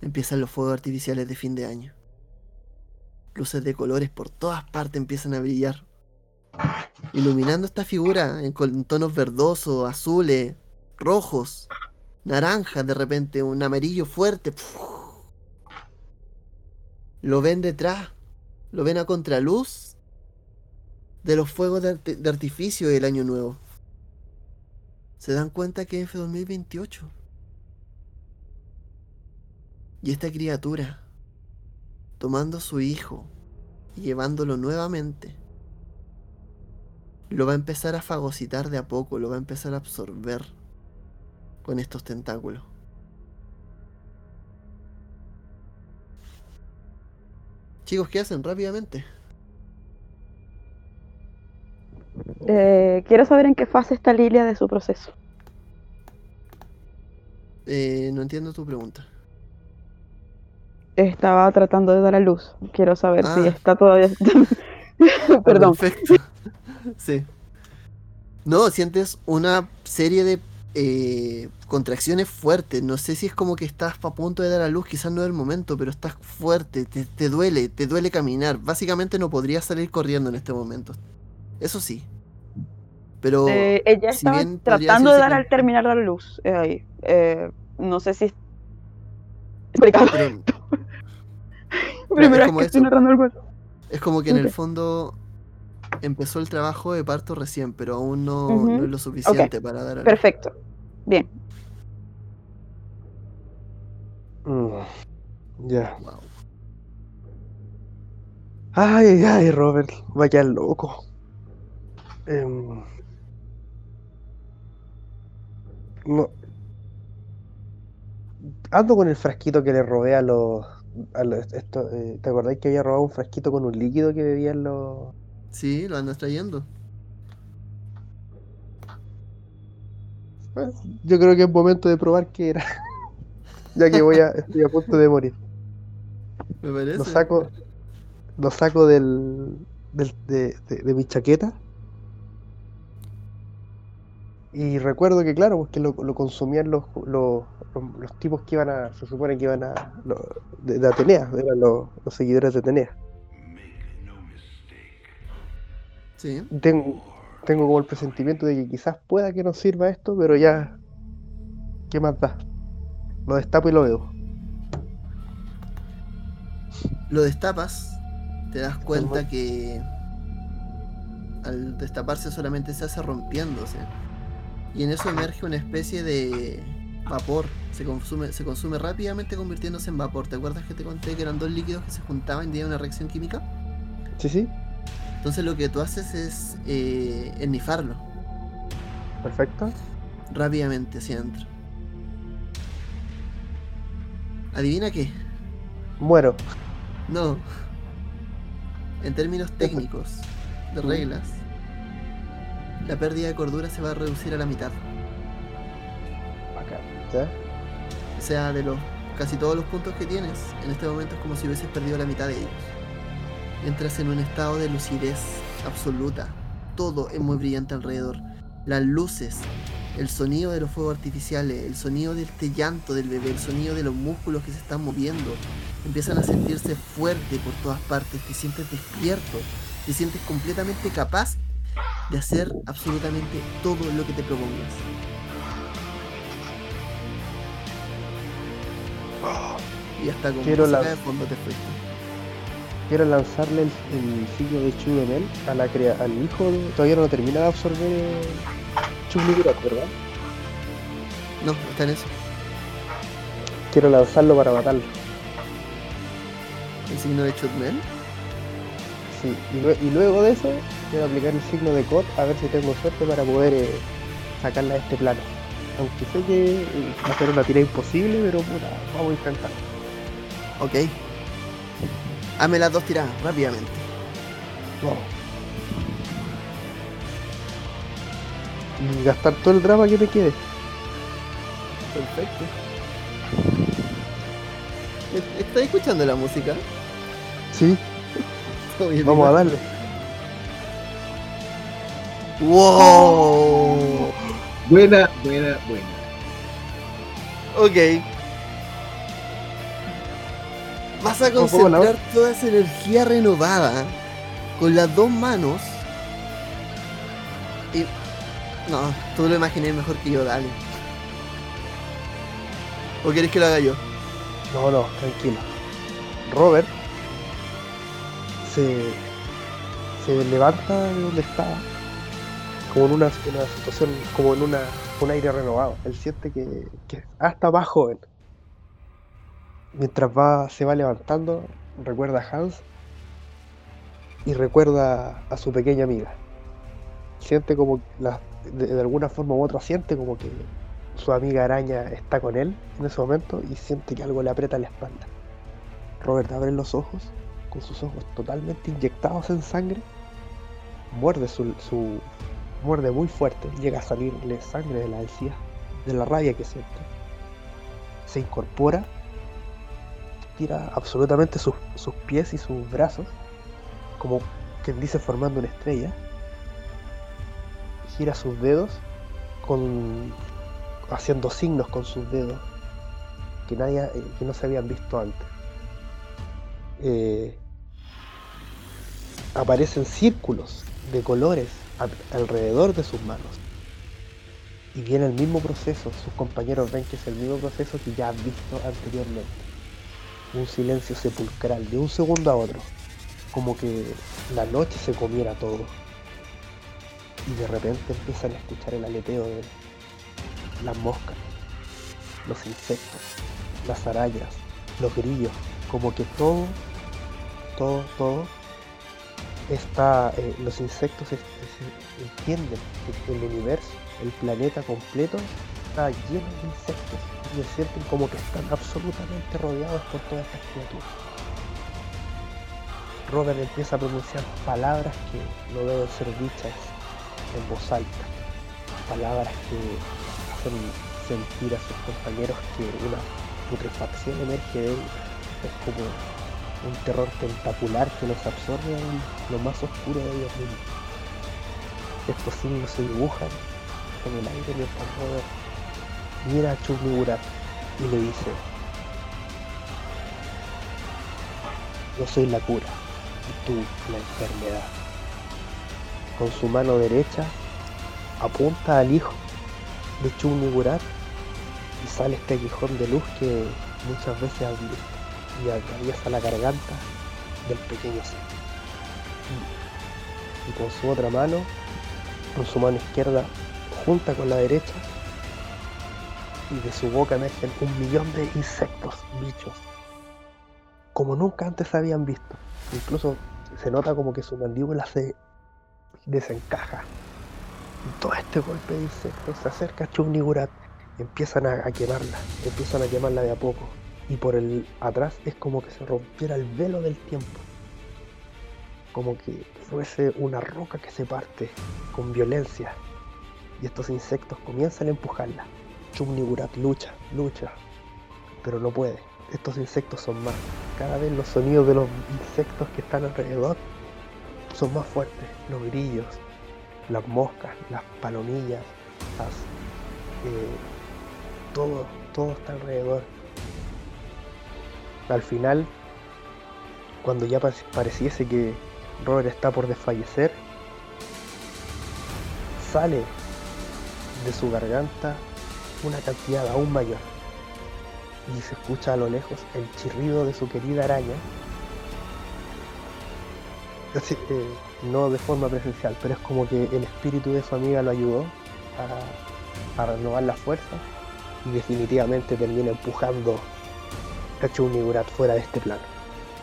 empiezan los fuegos artificiales de fin de año. Luces de colores por todas partes empiezan a brillar iluminando esta figura en, tonos verdosos, azules, rojos, naranjas, de repente un amarillo fuerte. Lo ven detrás, lo ven a contraluz de los fuegos de artificio del año nuevo. Se dan cuenta que es 2028. Y esta criatura, tomando a su hijo y llevándolo nuevamente, lo va a empezar a fagocitar de a poco, lo va a empezar a absorber con estos tentáculos. Chicos, ¿qué hacen rápidamente? Eh, quiero saber en qué fase está Lilia de su proceso. Eh, no entiendo tu pregunta. Estaba tratando de dar a luz. Quiero saber si Ah. está todavía. Perdón. Perfecto. sí. No, sientes una serie de eh, contracciones fuertes. No sé si es como que estás a punto de dar a luz, quizás no es el momento, pero estás fuerte, te, te duele, te duele caminar. Básicamente no podrías salir corriendo en este momento. Eso sí. Pero Eh, ella si estaba tratando de dar al terminar la luz. eh, ahí. Eh, no sé si. es- Explicado. pero Primera vez como que estoy narrando algo. es como que en el fondo empezó el trabajo de parto recién, pero aún no, no es lo suficiente para dar a luz. Perfecto. Bien. Mm, Ya. Wow. Ay, ay, Robert. Vaya loco. Em, No. Ando con el frasquito que le robé a los. A los esto, eh, ¿Te acordáis que había robado un frasquito con un líquido que bebían los. Sí, lo andas trayendo. Bueno, yo creo que es momento de probar qué era. ya que voy a, estoy a punto de morir. Me parece. Lo saco. Lo saco del. del- de, de- de mi chaqueta. Y recuerdo que, claro, pues que lo, lo consumían los, los, los- tipos que iban a. Se supone que iban a. de, de Atenea, eran los, los seguidores de Atenea. Sí. Tengo, tengo como el presentimiento de que quizás pueda que nos sirva esto, pero ya. ¿Qué más da? Lo destapo y lo veo. Lo destapas, te das cuenta que al destaparse solamente se hace rompiéndose. Y en eso emerge una especie de vapor. Se consume, se consume rápidamente convirtiéndose en vapor. ¿Te acuerdas que te conté que eran dos líquidos que se juntaban y tenían una reacción química? Sí, sí. Entonces lo que tú haces es eh, ennifarlo Perfecto. rápidamente hacia adentro. ¿Adivina qué? Muero. No. En términos técnicos de reglas, la pérdida de cordura se va a reducir a la mitad. Bacán. ¿Ya? O sea, de los casi todos los puntos que tienes, en este momento es como si hubieses perdido la mitad de ellos. Entras en un estado de lucidez absoluta. Todo es muy brillante alrededor. Las luces, el sonido de los fuegos artificiales, el sonido de este llanto del bebé, el sonido de los músculos que se están moviendo, empiezan a sentirse fuerte por todas partes. Te sientes despierto, te sientes completamente capaz de hacer absolutamente todo lo que te propongas. Y hasta con Quiero la- de fondo te fuiste. Quiero lanzarle el, el signo de Chudemel a la crea al hijo de... Todavía no termina de absorber el Chubligurat, ¿verdad? No, está en eso. Quiero lanzarlo para matarlo. El signo de Chutmel. Sí, y luego de eso quiero aplicar el signo de COD a ver si tengo suerte para poder eh, sacarla de este plano. Aunque sé que eh, va a ser una tira imposible, pero puta, vamos a intentar. Ok. Hazme las dos tiradas, rápidamente. Vamos. Y gastar todo el drama que me quede. Perfecto. ¿E- ¿Estás escuchando la música? Sí, vamos a darle. ¡Wow! Buena, buena, buena. Ok. Vas a ¿Cómo pongo la concentrar toda esa energía renovada con las dos manos. Y. No, tú lo imaginé mejor que yo, dale. ¿O quieres que lo haga yo? No, no, tranquilo. Robert se, se levanta de donde estaba, como en una, una situación, como en una, un aire renovado. Él siente que, que hasta más joven. Mientras va, se va levantando, recuerda a Hans y recuerda a su pequeña amiga. Siente como la, de, de alguna forma u otra siente como que su amiga araña está con él en ese momento y siente que algo le aprieta la espalda. Robert abre los ojos, con sus ojos totalmente inyectados en sangre, muerde su, su- muerde muy fuerte, llega a salirle sangre de la encía, de la rabia que siente. Se incorpora, tira absolutamente sus, sus pies y sus brazos, como quien dice formando una estrella, gira sus dedos con haciendo signos con sus dedos que nadie eh, que no se habían visto antes. Eh, aparecen círculos de colores alrededor de sus manos. Y viene el mismo proceso, sus compañeros ven que es el mismo proceso que ya han visto anteriormente. Un silencio sepulcral, de un segundo a otro, como que la noche se comiera todo. Y de repente empiezan a escuchar el aleteo de las moscas, los insectos, las arañas, los grillos, como que todo, todo, todo está, eh, los insectos entienden que el universo, el planeta completo está lleno de insectos y se sienten como que están absolutamente rodeados por todas estas criaturas. Robert empieza a pronunciar palabras que no deben ser dichas en voz alta, palabras que hacen sentir a sus compañeros que una putrefacción emerge de él, es como un terror tentacular que los absorbe en lo más oscuro de ellos mismos. Estos signos se dibujan en el aire mientras Robert mira a Chubnigurat y le dice Yo soy la cura y tú la enfermedad. Con su mano derecha apunta al hijo de Chubnigurat y sale este aguijón de luz que muchas veces y atraviesa la garganta del pequeño ser. Y con su otra mano, con su mano izquierda, junta con la derecha, y de su boca emergen un millón de insectos, bichos, como nunca antes habían visto. Incluso se nota como que su mandíbula se desencaja. Todo este golpe de insectos se acerca a Chubnigurat y empiezan a quemarla, empiezan a quemarla de a poco. Y por el atrás es como que se rompiera el velo del tiempo. Como que fuese una roca que se parte con violencia. Y estos insectos comienzan a empujarla. Chubnigurat lucha, lucha, pero no puede. Estos insectos son más. Cada vez los sonidos de los insectos que están alrededor son más fuertes. Los grillos, las moscas, las palomillas, las, eh, todo, todo está alrededor. Al final, cuando ya pa- pareciese que Robert está por desfallecer, sale de su garganta una cantidad aún mayor y se escucha a lo lejos el chirrido de su querida araña. No de forma presencial, pero es como que el espíritu de su amiga lo ayudó a, renovar la fuerza y definitivamente termina empujando a Chunigurat fuera de este plano.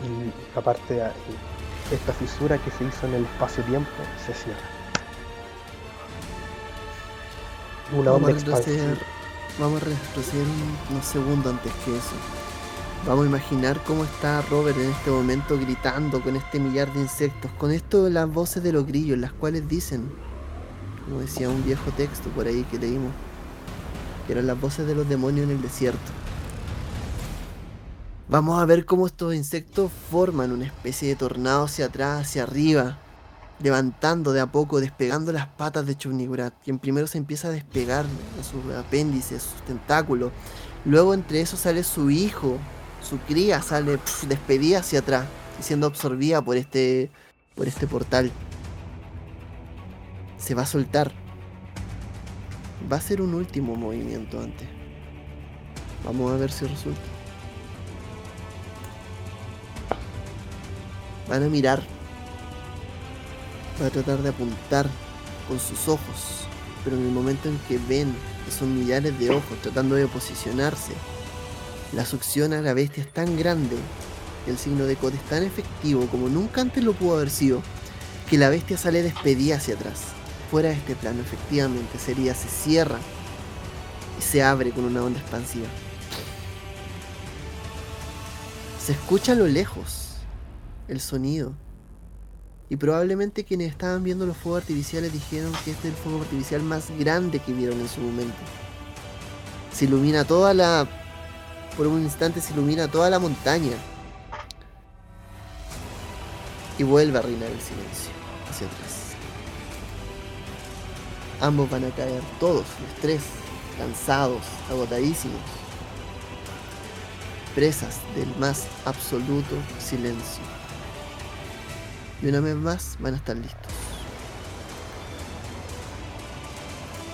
Y aparte esta fisura que se hizo en el espacio-tiempo se cierra. Una Vamos a retroceder, vamos a retroceder unos segundos antes que eso. Vamos a imaginar cómo está Robert en este momento gritando con este millar de insectos, con esto de las voces de los grillos, las cuales dicen, como decía un viejo texto por ahí que leímos, que eran las voces de los demonios en el desierto. Vamos a ver cómo estos insectos forman una especie de tornado hacia atrás, hacia arriba, levantando de a poco, despegando las patas de Chubnigurat, quien primero se empieza a despegar de sus apéndices, sus tentáculos. Luego entre eso sale su hijo, su cría sale pf, despedida hacia atrás y siendo absorbida por este, por este portal. Se va a soltar. Va a ser un último movimiento antes. Vamos a ver si resulta. Van a mirar. Va a tratar de apuntar con sus ojos, pero en el momento en que ven que son millares de ojos tratando de posicionarse, la succión a la bestia es tan grande, el signo de Code es tan efectivo como nunca antes lo pudo haber sido, que la bestia sale despedida hacia atrás, fuera de este plano, efectivamente, sería, se cierra y se abre con una onda expansiva. Se escucha a lo lejos el sonido y probablemente quienes estaban viendo los fuegos artificiales dijeron que este es el fuego artificial más grande que vieron en su momento. Se ilumina toda la... Por un instante se ilumina toda la montaña. Y vuelve a reinar el silencio hacia atrás. Ambos van a caer, todos, los tres, cansados, agotadísimos. Presas del más absoluto silencio y una vez más van a estar listos.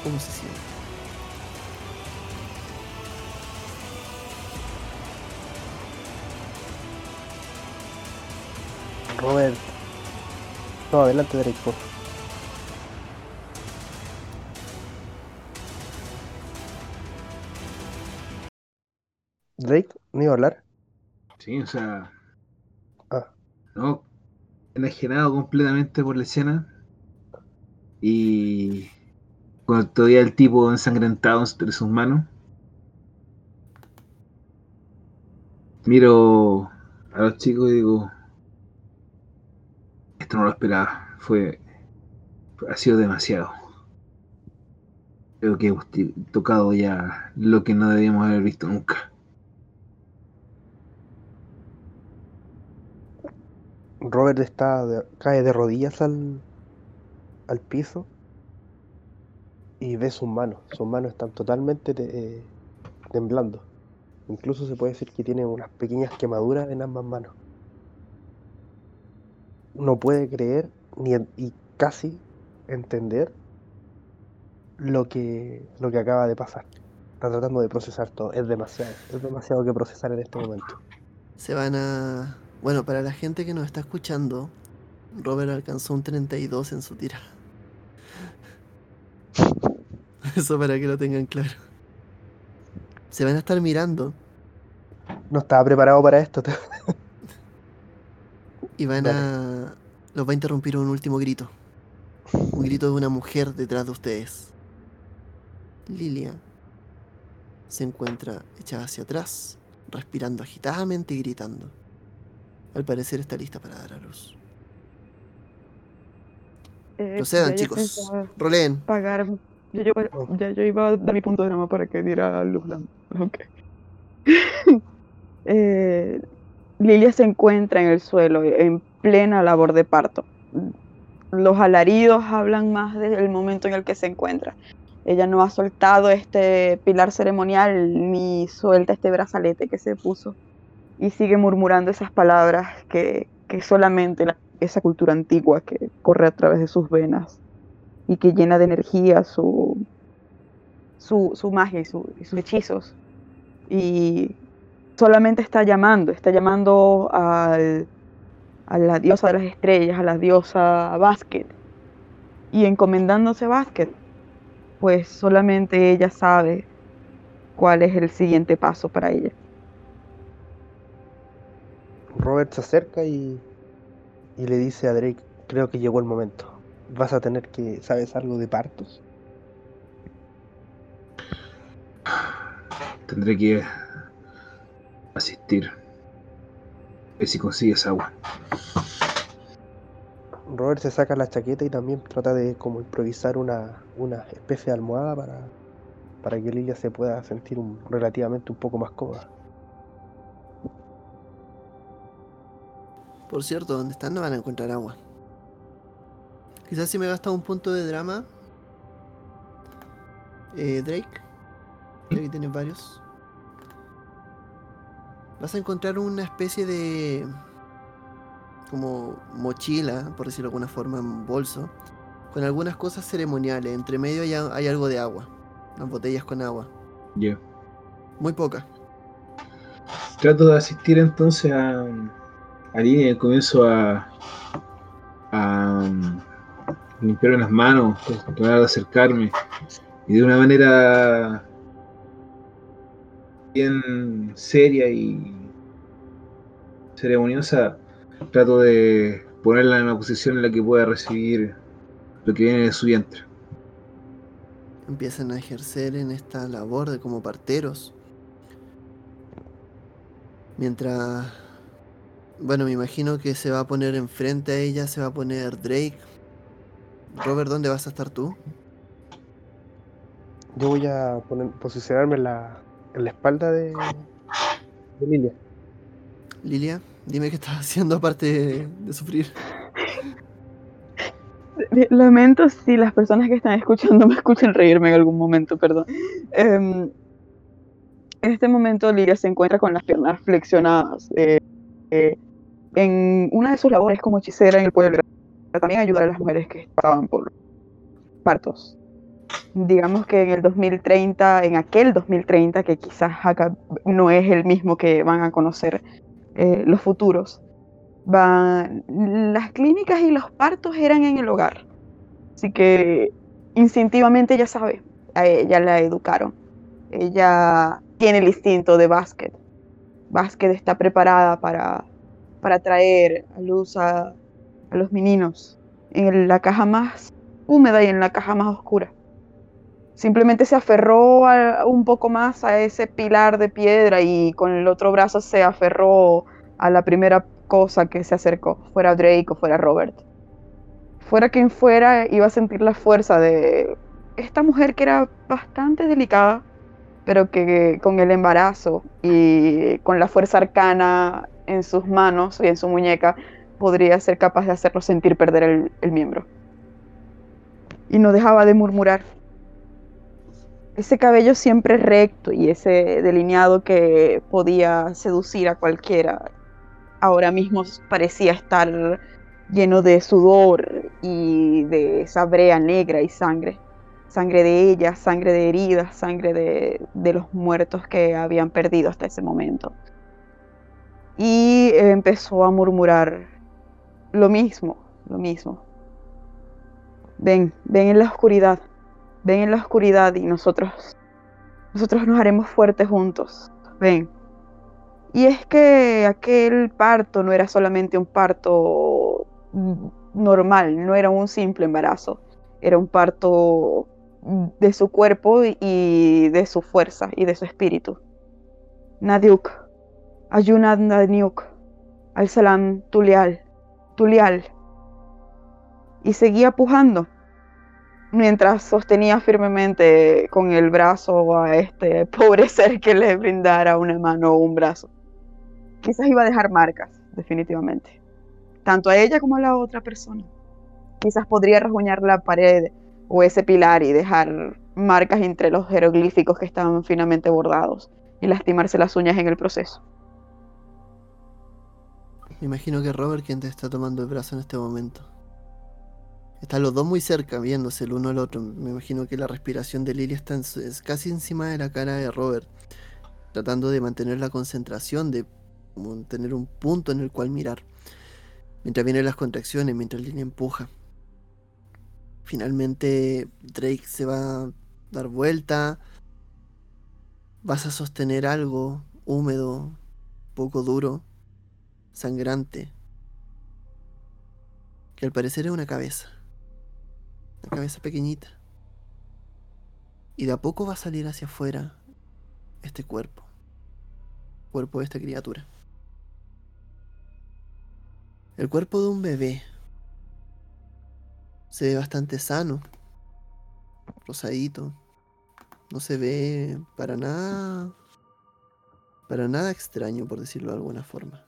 ¿Cómo se siente? Robert. No, adelante, Drake. Drake, ¿no iba a hablar? Sí, o sea, Ah, no, enajenado completamente por la escena. Y cuando todavía el tipo ensangrentado entre sus manos, miro a los chicos y digo, esto no lo esperaba, fue, ha sido demasiado. Creo que hemos tocado ya lo que no debíamos haber visto nunca. Robert está cae de rodillas al, al piso y ve sus manos. Sus manos están totalmente te- eh, temblando. Incluso se puede decir que tiene unas pequeñas quemaduras en ambas manos. No puede creer ni y casi entender lo que, lo que acaba de pasar. Está tratando de procesar todo. Es demasiado. Es demasiado que procesar en este momento. Se van a... Bueno, para la gente que nos está escuchando, Robert alcanzó un 32 en su tira. Eso para que lo tengan claro. Se van a estar mirando No estaba preparado para esto. y van a... los va a interrumpir un último grito. Un grito de una mujer detrás de ustedes. Lilia se encuentra echada hacia atrás, respirando agitadamente y gritando. Al parecer está lista para dar a luz. Eh, Procedan, chicos. Roleen. Pagar. Ya yo, ya yo iba a dar mi punto de drama para que diera luz. la- Ok. Eh, Lilia se encuentra en el suelo, en plena labor de parto. Los alaridos hablan más del momento en el que se encuentra. Ella no ha soltado este pilar ceremonial ni suelta este brazalete que se puso. Y sigue murmurando esas palabras que, que solamente la- esa cultura antigua que corre a través de sus venas y que llena de energía su, su, su magia y sus hechizos. Y solamente está llamando, está llamando al- a la diosa de las estrellas, a la diosa Basket. Y encomendándose a Basket, pues solamente ella sabe cuál es el siguiente paso para ella. Robert se acerca y, y le dice a Drake, creo que llegó el momento. Vas a tener que, ¿sabes algo de partos? Tendré que asistir. A ver si consigues agua. Robert se saca la chaqueta y también trata de como improvisar una, una especie de almohada para, para que Lilia se pueda sentir un- relativamente un poco más cómoda. Por cierto, donde están no van a encontrar agua. Quizás si me gasta un punto de drama. Eh, Drake. Drake tienes varios. Vas a encontrar una especie de. como mochila, por decirlo de alguna forma, un bolso. Con algunas cosas ceremoniales. Entre medio hay, algo de agua. Unas botellas con agua. Yo. Muy poca. Trato de asistir entonces a, a Línea y comienzo a, a um, limpiarme las manos, tratar de acercarme y de una manera bien seria y ceremoniosa trato de ponerla en una posición en la que pueda recibir lo que viene de su vientre. empiezan a ejercer en esta labor de como parteros. Mientras, bueno, me imagino que se va a poner enfrente a ella, se va a poner Drake. Robert, ¿dónde vas a estar tú? Yo voy a poner, posicionarme en la, en la espalda de, de Lilia. Lilia, dime qué estás haciendo aparte de, de sufrir. Lamento si las personas que están escuchando me escuchan reírme en algún momento, perdón. Em, en este momento Lilia se encuentra con las piernas flexionadas. eh, eh, en una de sus labores como hechicera en el pueblo, era también ayudar a las mujeres que pasaban por partos. Digamos que en el 2030, en aquel 2030, que quizás acá no es el mismo que van a conocer eh, los futuros, van, las clínicas y los partos eran en el hogar. Así que instintivamente ella sabe, a ella la educaron. Ella tiene el instinto de básquet. Básquet está preparada para, para traer a luz a, los meninos en la caja más húmeda y en la caja más oscura. Simplemente se aferró un poco más a ese pilar de piedra y con el otro brazo se aferró a la primera cosa que se acercó, fuera Drake o fuera Robert. Fuera quien fuera, iba a sentir la fuerza de esta mujer que era bastante delicada, pero que con el embarazo y con la fuerza arcana en sus manos y en su muñeca podría ser capaz de hacerlo sentir perder el, miembro. Y no dejaba de murmurar. Ese cabello siempre recto y ese delineado que podía seducir a cualquiera ahora mismo parecía estar lleno de sudor y de esa brea negra y sangre. Sangre de ella, sangre de heridas, sangre de, de los muertos que habían perdido hasta ese momento. Y empezó a murmurar lo mismo, lo mismo. Ven, ven en la oscuridad, ven en la oscuridad y nosotros, nosotros nos haremos fuertes juntos. Ven. Y es que aquel parto no era solamente un parto normal, no era un simple embarazo, era un parto de su cuerpo y de su fuerza y de su espíritu. Nadiuk, Ayunad Nadiuk, Al-Salam Tulial, Tulial. Y seguía pujando mientras sostenía firmemente con el brazo a este pobre ser que le brindara una mano o un brazo. Quizás iba a dejar marcas, definitivamente. Tanto a ella como a la otra persona. Quizás podría rasguñar la pared o ese pilar y dejar marcas entre los jeroglíficos que estaban finamente bordados y lastimarse las uñas en el proceso. Me imagino que Robert quien te está tomando el brazo en este momento. Están los dos muy cerca, viéndose el uno al otro. Me imagino que la respiración de Lily está es casi encima de la cara de Robert, tratando de mantener la concentración, de tener un punto en el cual mirar. Mientras vienen las contracciones, mientras Lily empuja. Finalmente Drake se va a dar vuelta. Vas a sostener algo húmedo, poco duro, sangrante, que al parecer es una cabeza. Una cabeza pequeñita. Y de a poco va a salir hacia afuera este cuerpo. Cuerpo de esta criatura. El cuerpo de un bebé. Se ve bastante sano. Rosadito. No se ve para nada. Para nada extraño, por decirlo de alguna forma.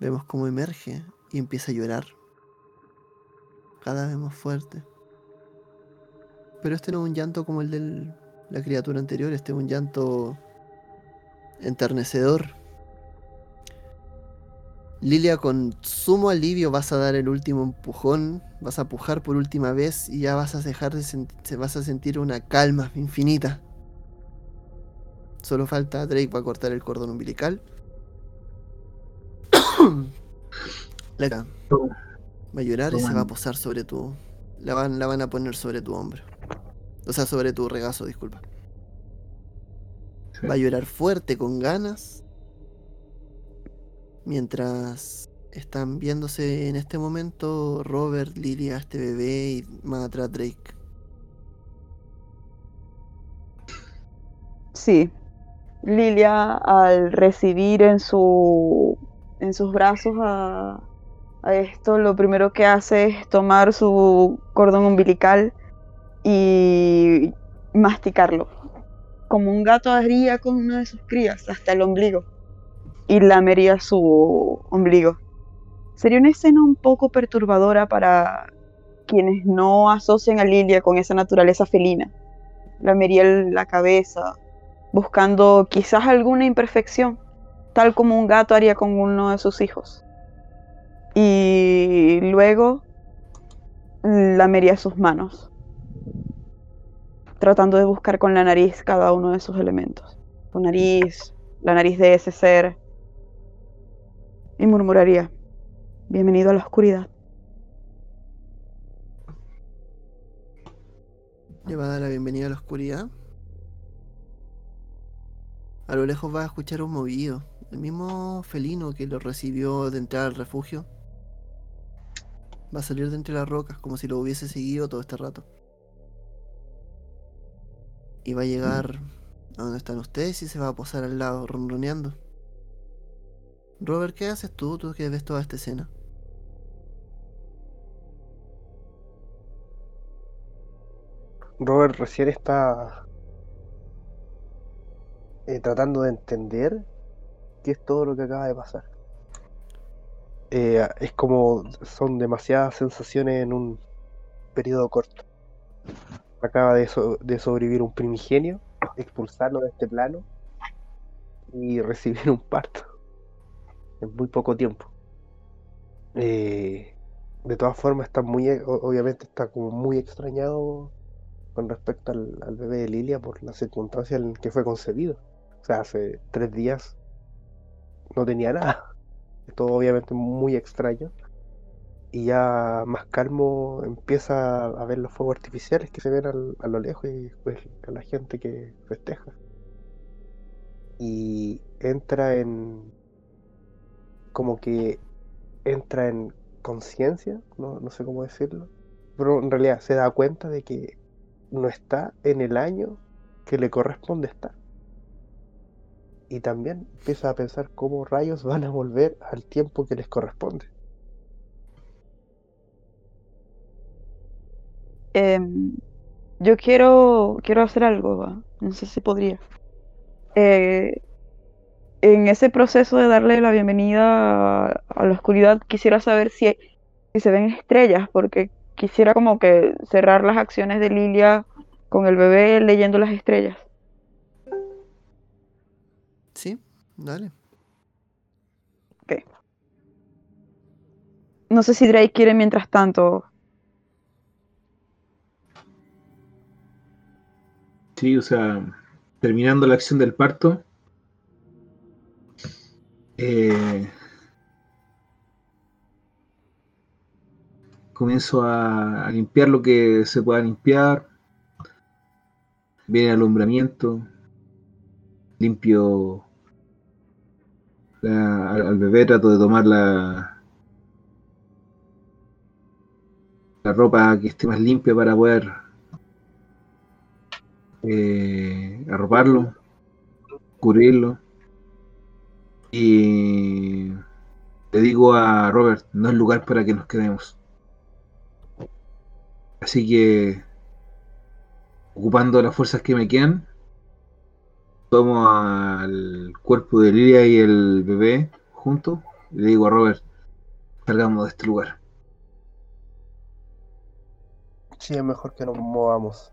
Vemos cómo emerge y empieza a llorar. Cada vez más fuerte. Pero este no es un llanto como el de la criatura anterior, este es un llanto enternecedor. Lilia, con sumo alivio vas a dar el último empujón, vas a pujar por última vez y ya vas a dejar de vas a sentir una calma infinita. Solo falta Drake para cortar el cordón umbilical. Leca va a llorar y se va a posar sobre tu. La van, la van a poner sobre tu hombro. O sea, sobre tu regazo, disculpa. Va a llorar fuerte, con ganas. Mientras están viéndose en este momento Robert, Lilia, este bebé y más atrás Drake. Sí. Lilia, al recibir en su en sus brazos a, esto, lo primero que hace es tomar su cordón umbilical y masticarlo, como un gato haría con una de sus crías, hasta el ombligo, y lamería su ombligo. Sería una escena un poco perturbadora para quienes no asocian a Lilia con esa naturaleza felina. Lamería la cabeza, buscando quizás alguna imperfección tal como un gato haría con uno de sus hijos. Y luego lamería sus manos, tratando de buscar con la nariz cada uno de sus elementos. Su nariz, la nariz de ese ser. Y murmuraría, bienvenido a la oscuridad. Le va a dar la bienvenida a la oscuridad. A lo lejos va a escuchar un movido. El mismo felino que lo recibió de entrar al refugio va a salir de entre las rocas como si lo hubiese seguido todo este rato. Y va a llegar a donde están ustedes y se va a posar al lado, ronroneando. Robert, ¿qué haces tú? Tú que ves toda esta escena. Robert recién está eh, tratando de entender es todo lo que acaba de pasar. Eh, es como son demasiadas sensaciones en un periodo corto. Acaba de, de sobrevivir un primigenio, expulsarlo de este plano y recibir un parto en muy poco tiempo. Eh, de todas formas está muy, obviamente está como muy extrañado con respecto al, bebé de Lilia por la circunstancia en que fue concebido. O sea, hace tres días no tenía nada. Todo obviamente muy extraño. Y ya más calmo empieza a ver los fuegos artificiales que se ven a lo lejos y a la gente que festeja. Y entra en, como que entra en conciencia, no, no sé cómo decirlo, pero en realidad se da cuenta de que no está en el año que le corresponde estar. Y también empieza a pensar cómo rayos van a volver al tiempo que les corresponde. Em, yo quiero, quiero hacer algo, ¿va? no sé si podría. Eh, en ese proceso de darle la bienvenida a, a la oscuridad, quisiera saber si, si se ven estrellas, porque quisiera como que cerrar las acciones de Lilia con el bebé leyendo las estrellas. Sí, dale. No sé si Drake quiere mientras tanto. Sí, o sea, terminando la acción del parto, eh, comienzo a, limpiar lo que se pueda limpiar. Viene alumbramiento, limpio la- al, al bebé, trato de tomar la, la ropa que esté más limpia para poder eh, arroparlo, cubrirlo. Y le digo a Robert, no es lugar para que nos quedemos. Así que, ocupando las fuerzas que me quedan, tomo al cuerpo de Lilia y el bebé juntos y le digo a Robert, salgamos de este lugar. Sí, es mejor que nos movamos.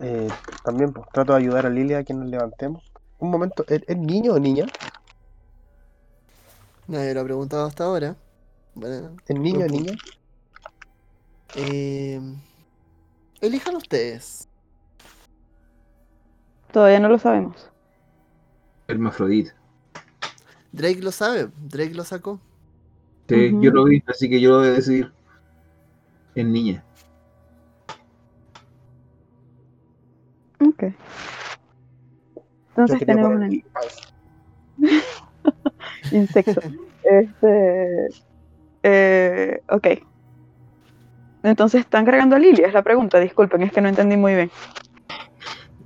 Eh, también pues, trato de ayudar a Lilia a que nos levantemos. Un momento, ¿es, es niño o niña? Nadie lo ha preguntado hasta ahora. Bueno, ¿Es niño o niña? eh, elijan ustedes. Todavía no lo sabemos. Hermafrodita. Drake lo sabe, Drake lo sacó. Sí, yo lo vi, así que yo lo voy a decidir. Es niña. Ok. Entonces tenemos poner- un insecto. Este. eh, ok. Entonces están cargando a Lilia, es la pregunta. Disculpen, es que no entendí muy bien.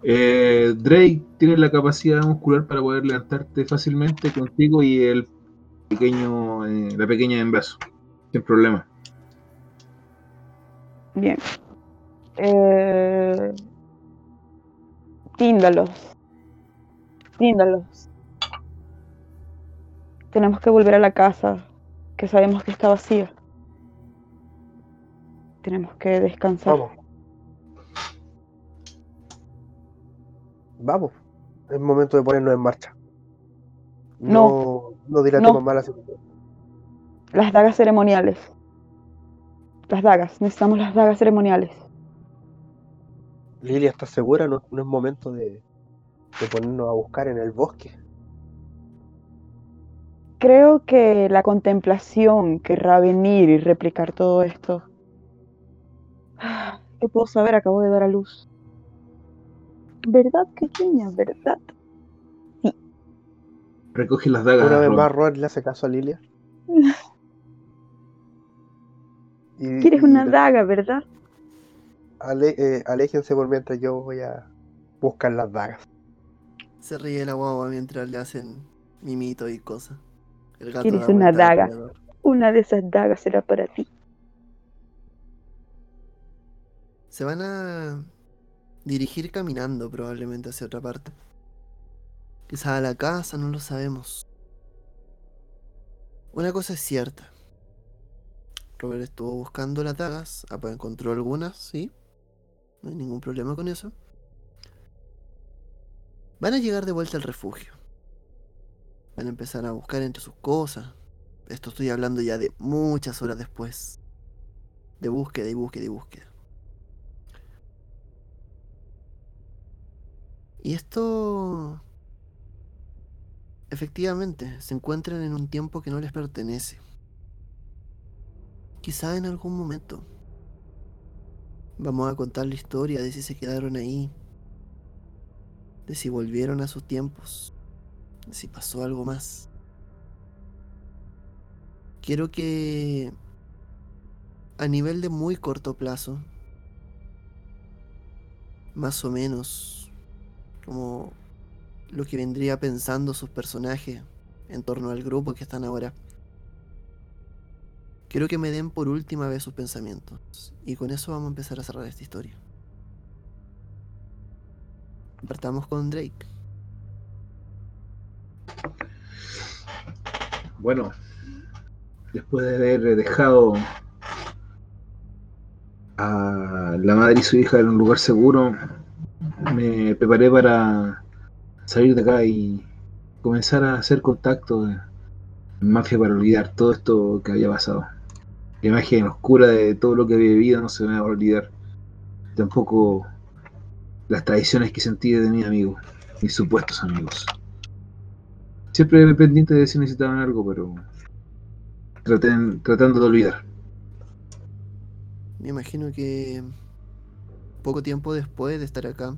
Eh, Drake tiene la capacidad muscular para poder levantarte fácilmente contigo y el pequeño, eh, la pequeña en brazo, sin problema. Bien. Eh, tíndalos. Tíndalos. Tenemos que volver a la casa, que sabemos que está vacía. Tenemos que descansar. Vamos. Vamos. Es momento de ponernos en marcha. No, no dilatemos No. más la situación. Las dagas ceremoniales. Las dagas. Necesitamos las dagas ceremoniales. Lilia, ¿estás segura? No, no es momento de, de ponernos a buscar en el bosque. Creo que la contemplación querrá venir y replicar todo esto. Ah, ¿Qué puedo saber? Acabo de dar a luz. ¿Verdad, pequeña? ¿Verdad? Recoge las dagas. Una vez más, Robert le hace caso a Lilia. Y- ¿Quieres una daga, verdad? ale- eh, aléjense por mientras yo voy a buscar las dagas. Se ríe la guagua mientras le hacen mimito y cosas. El gato ¿Quieres una daga? Una de esas dagas será para ti. Se van a dirigir caminando probablemente hacia otra parte. Quizás a la casa, no lo sabemos. Una cosa es cierta. Robert estuvo buscando las dagas, ah, pues encontró algunas, sí. No hay ningún problema con eso. Van a llegar de vuelta al refugio. Van a empezar a buscar entre sus cosas. Esto estoy hablando ya de muchas horas después. De búsqueda y búsqueda y búsqueda. Y esto... Efectivamente, se encuentran en un tiempo que no les pertenece. Quizá en algún momento. Vamos a contar la historia de si se quedaron ahí. De si volvieron a sus tiempos. si pasó algo más. Quiero que a nivel de muy corto plazo, más o menos como lo que vendría pensando sus personajes en torno al grupo que están ahora. Quiero que me den por última vez sus pensamientos. Y con eso vamos a empezar a cerrar esta historia. Partamos con Drake. Bueno, después de haber dejado a la madre y su hija en un lugar seguro, me preparé para salir de acá y comenzar a hacer contacto en mafia para olvidar todo esto que había pasado. La imagen oscura de todo lo que había vivido no se me va a olvidar. Tampoco las traiciones que sentí de mis amigos, mis supuestos amigos. Siempre pendiente de si necesitaban algo, pero tratando de olvidar. Me imagino que poco tiempo después de estar acá,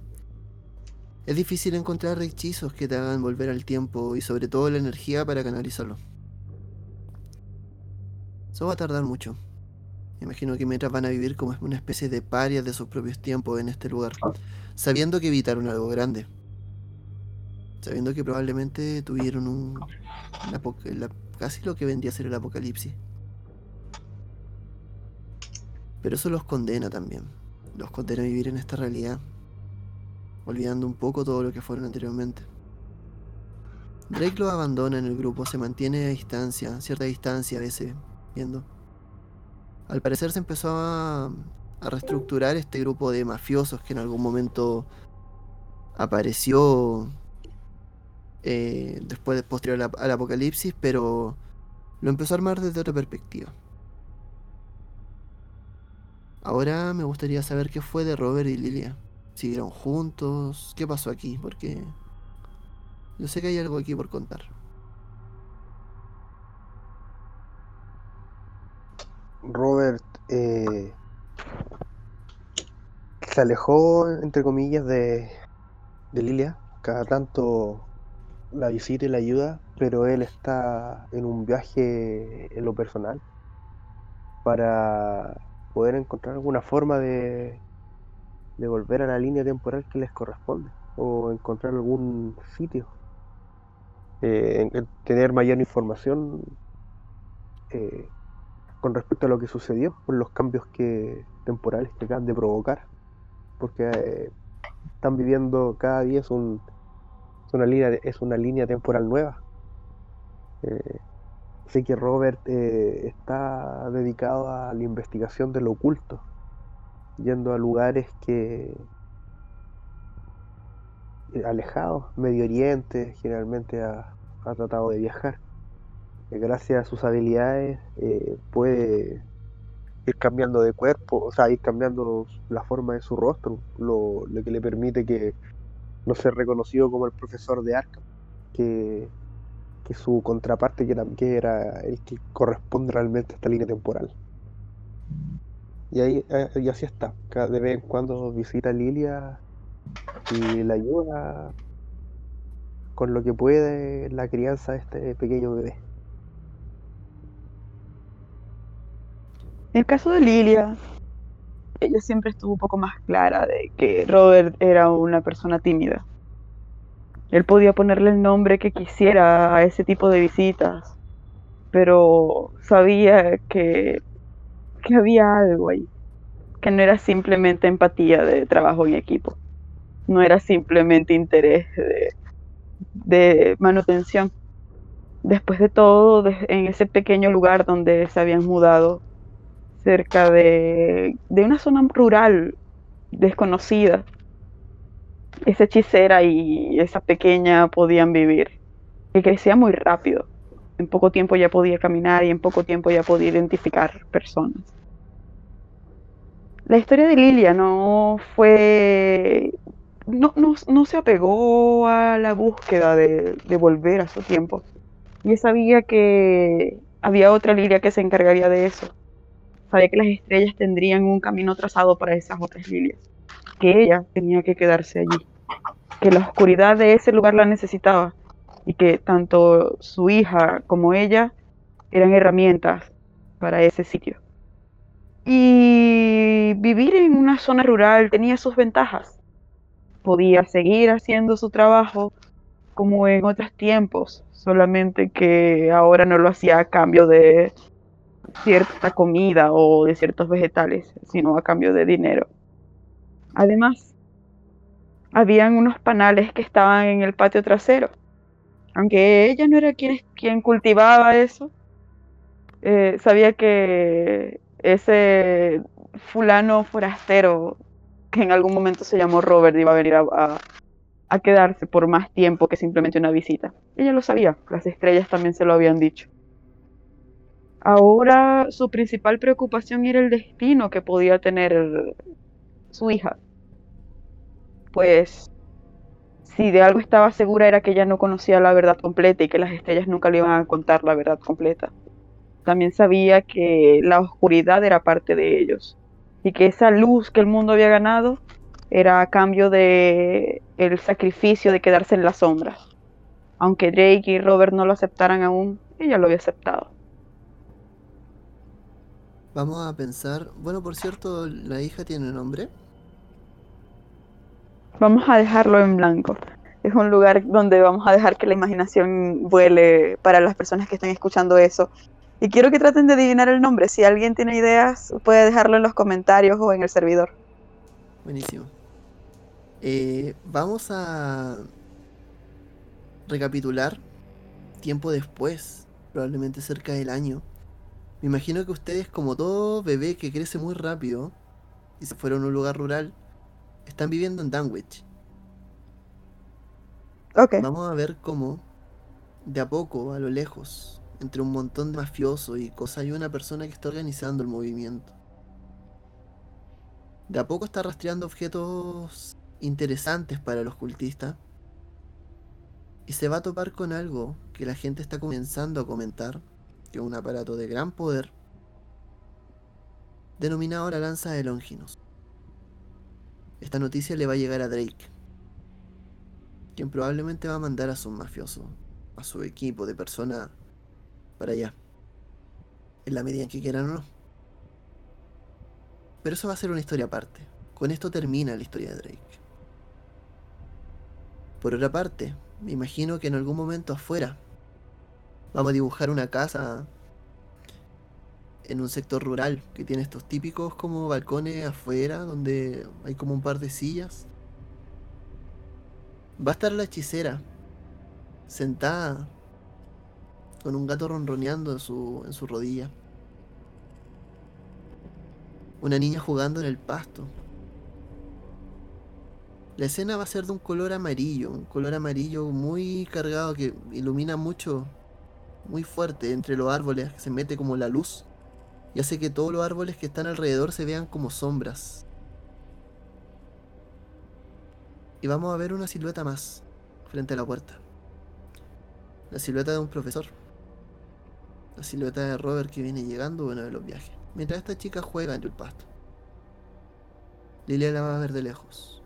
es difícil encontrar hechizos que te hagan volver al tiempo y sobre todo la energía para canalizarlo. Eso va a tardar mucho. Imagino que mientras van a vivir como una especie de parias de sus propios tiempos en este lugar, sabiendo que evitaron algo grande. Sabiendo que probablemente tuvieron un, casi lo que vendría a ser el apocalipsis. Pero eso los condena también. Los condena a vivir en esta realidad, olvidando un poco todo lo que fueron anteriormente. Drake lo abandona en el grupo, se mantiene a distancia, cierta distancia a veces, viendo. Al parecer se empezó a, reestructurar este grupo de mafiosos que en algún momento apareció eh, después, posterior al, apocalipsis, pero lo empezó a armar desde otra perspectiva. Ahora me gustaría saber qué fue de Robert y Lilia. ¿Siguieron juntos? ¿Qué pasó aquí? Porque yo sé que hay algo aquí por contar. Robert eh, se alejó, entre comillas, de, de Lilia. Cada tanto la visita y la ayuda, pero él está en un viaje en lo personal para poder encontrar alguna forma de, de volver a la línea temporal que les corresponde o encontrar algún sitio, eh, tener mayor información eh, con respecto a lo que sucedió, con los cambios que temporales que acaban de provocar, porque eh, están viviendo cada día es, un, una línea es una línea temporal nueva. Sé que Robert eh, está dedicado a la investigación de lo oculto, yendo a lugares que eh, alejados, Medio Oriente, generalmente ha, tratado de viajar. Eh, gracias a sus habilidades puede ir cambiando de cuerpo, o sea, ir cambiando la forma de su rostro, lo, lo que le permite que no ser reconocido como el profesor de Arkham, que que su contraparte, que era, el que corresponde realmente a esta línea temporal. Y ahí eh, y así está. de vez en cuando visita a Lilia y la ayuda con lo que puede la crianza de este pequeño bebé. En el caso de Lilia, ella siempre estuvo un poco más clara de que Robert era una persona tímida él podía ponerle el nombre que quisiera a ese tipo de visitas, pero sabía que, que había algo ahí, que no era simplemente empatía de trabajo en equipo, no era simplemente interés de, manutención. Después de todo, en ese pequeño lugar donde se habían mudado, cerca de, de una zona rural desconocida, esa hechicera y esa pequeña podían vivir, que crecía muy rápido. En poco tiempo ya podía caminar y en poco tiempo ya podía identificar personas. La historia de Lilia no fue... No, no, se apegó a la búsqueda de, de volver a su tiempo. Y sabía que había otra Lilia que se encargaría de eso. Sabía que las estrellas tendrían un camino trazado para esas otras Lilias. Que ella tenía que quedarse allí que la oscuridad de ese lugar la necesitaba y que tanto su hija como ella eran herramientas para ese sitio. Y vivir en una zona rural tenía sus ventajas. Podía seguir haciendo su trabajo como en otros tiempos, solamente que ahora no lo hacía a cambio de cierta comida o de ciertos vegetales, sino a cambio de dinero. Además, habían unos panales que estaban en el patio trasero. Aunque ella no era quien, quien cultivaba eso, eh, sabía que ese fulano forastero que en algún momento se llamó Robert iba a venir a, a quedarse por más tiempo que simplemente una visita. Ella lo sabía, las estrellas también se lo habían dicho. Ahora su principal preocupación era el destino que podía tener su hija. Pues si de algo estaba segura era que ella no conocía la verdad completa y que las estrellas nunca le iban a contar la verdad completa. También sabía que la oscuridad era parte de ellos y que esa luz que el mundo había ganado era a cambio de el sacrificio de quedarse en las sombras. Aunque Drake y Robert no lo aceptaran aún, ella lo había aceptado. Vamos a pensar. Bueno, por cierto, la hija tiene nombre. Vamos a dejarlo en blanco. Es un lugar donde vamos a dejar que la imaginación vuele para las personas que estén escuchando eso. Y quiero que traten de adivinar el nombre. Si alguien tiene ideas, puede dejarlo en los comentarios o en el servidor. Buenísimo. Eh, vamos a recapitular tiempo después, probablemente cerca del año, me imagino que ustedes, como todo bebé que crece muy rápido y se fueron a un lugar rural, están viviendo en Danwich. Ok. Vamos a ver cómo, de a poco, a lo lejos, entre un montón de mafiosos y cosas, hay una persona que está organizando el movimiento. De a poco está rastreando objetos interesantes para los cultistas. Y se va a topar con algo que la gente está comenzando a comentar que un aparato de gran poder, denominado la lanza de Longinus. Esta noticia le va a llegar a Drake, quien probablemente va a mandar a su mafioso, a su equipo de personas para allá, en la medida en que quieran o no. Pero eso va a ser una historia aparte. Con esto termina la historia de Drake. Por otra parte, me imagino que en algún momento afuera Vamos a dibujar una casa en un sector rural que tiene estos típicos como balcones afuera donde hay como un par de sillas. Va a estar la hechicera sentada con un gato ronroneando en su, en su rodilla. Una niña jugando en el pasto. La escena va a ser de un color amarillo, un color amarillo muy cargado que ilumina mucho muy fuerte entre los árboles, se mete como la luz y hace que todos los árboles que están alrededor se vean como sombras. Y vamos a ver una silueta más frente a la puerta. La silueta de un profesor. La silueta de Robert que viene llegando uno de los viajes. Mientras esta chica juega en el pasto. Lilia la va a ver de lejos.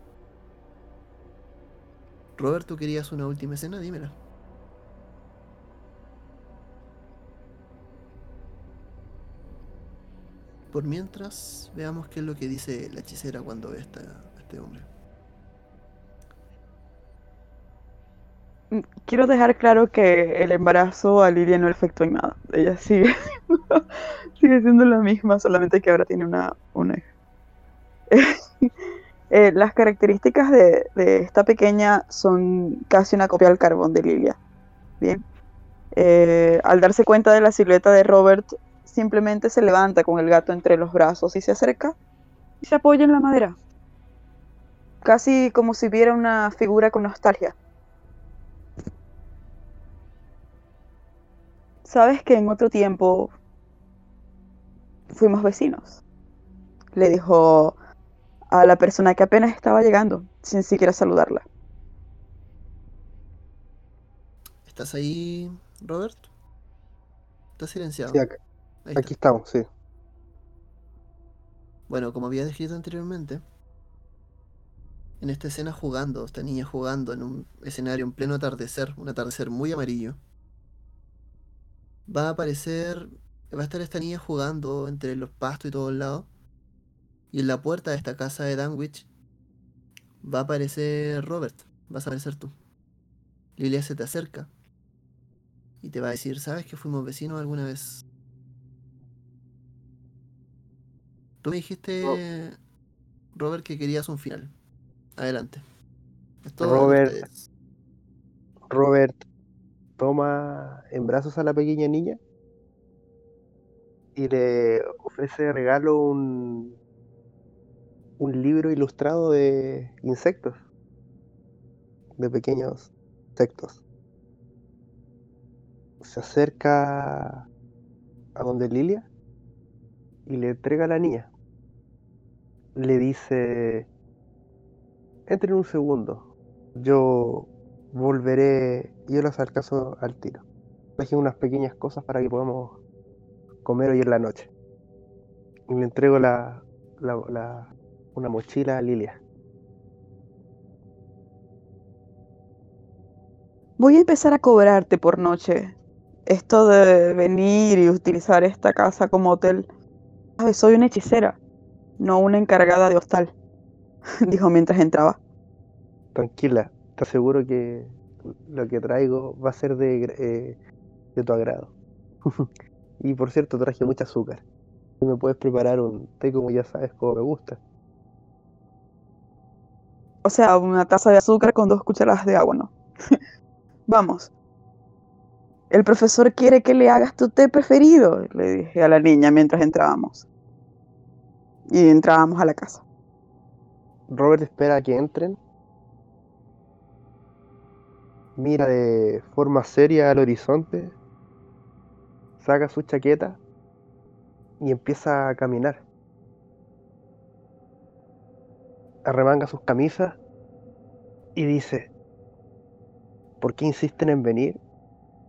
Robert, ¿tú querías una última escena? Dímela. Por mientras, veamos qué es lo que dice la hechicera cuando ve a este hombre. Mm, quiero dejar claro que el embarazo a Lilia no le afectó en nada. Ella sigue, sigue siendo la misma, solamente que ahora tiene una, una eh, las características de, esta pequeña son casi una copia del carbón de Lilia. Bien. Eh, al darse cuenta de la silueta de Robert, simplemente se levanta con el gato entre los brazos y se acerca y se apoya en la madera. Casi como si viera una figura con nostalgia. Sabes que en otro tiempo fuimos vecinos. Le dijo a la persona que apenas estaba llegando, sin siquiera saludarla. ¿Estás ahí, Robert? ¿Estás silenciado? Aquí estamos, sí. Bueno, como había descrito anteriormente, en esta escena jugando, esta niña jugando en un escenario en pleno atardecer, un atardecer muy amarillo, va a aparecer, va a estar esta niña jugando entre los pastos y todos lados, y en la puerta de esta casa de Danwich va a aparecer Robert, vas a aparecer tú. Lilia se te acerca y te va a decir, ¿sabes que fuimos vecinos alguna vez? Tú me dijiste, Robert, que querías un final. Adelante. Es todo de Robert. Robert toma en brazos a la pequeña niña y le ofrece de regalo un, un libro ilustrado de insectos, de pequeños insectos. Se acerca a donde Lilia y le entrega a la niña. Le dice, entre un segundo, yo volveré, yo los alcanzo al tiro. Traje unas pequeñas cosas para que podamos comer hoy en la noche. Y le entrego la, la- la- una mochila a Lilia. Voy a empezar a cobrarte por noche. Esto de venir y utilizar esta casa como hotel. Sabes, soy una hechicera, no una encargada de hostal, dijo mientras entraba. Tranquila, te aseguro que lo que traigo va a ser de, eh, de tu agrado. y por cierto, traje mucho azúcar. Me puedes preparar un té como ya sabes, como me gusta. O sea, una taza de azúcar con dos cucharadas de agua, ¿no? Vamos. El profesor quiere que le hagas tu té preferido, le dije a la niña mientras entrábamos. Y entrábamos a la casa. Robert espera a que entren. Mira de forma seria al horizonte. Saca su chaqueta y empieza a caminar. Arremanga sus camisas y dice, ¿por qué insisten en venir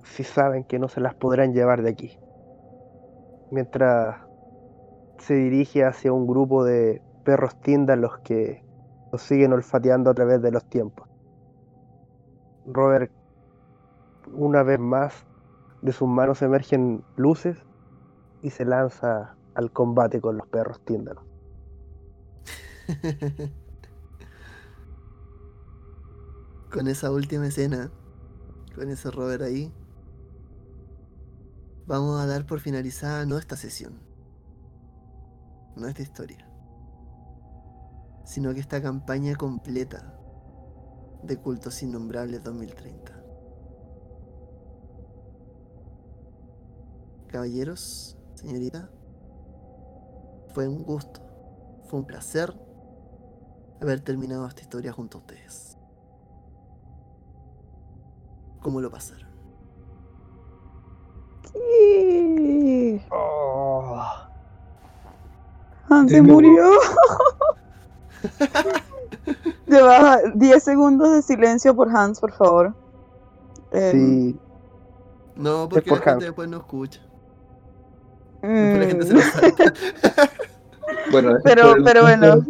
si saben que no se las podrán llevar de aquí? Mientras se dirige hacia un grupo de perros tiendas los que los siguen olfateando a través de los tiempos. Robert, una vez más, de sus manos emergen luces y se lanza al combate con los perros tíndalos. con esa última escena, con ese Robert ahí, vamos a dar por finalizada no esta sesión, no esta historia, sino que esta campaña completa de Cultos Innombrables 2030. Caballeros, señorita, fue un gusto, fue un placer haber terminado esta historia junto a ustedes. ¿Cómo lo pasaron? Sí. Oh, Hans se murió. Lleva 10 segundos de silencio por Hans, por favor. Em, sí, No, porque por la gente Hans. después no escucha. La gente se mm, lo salta. Bueno, Pero- pero bueno.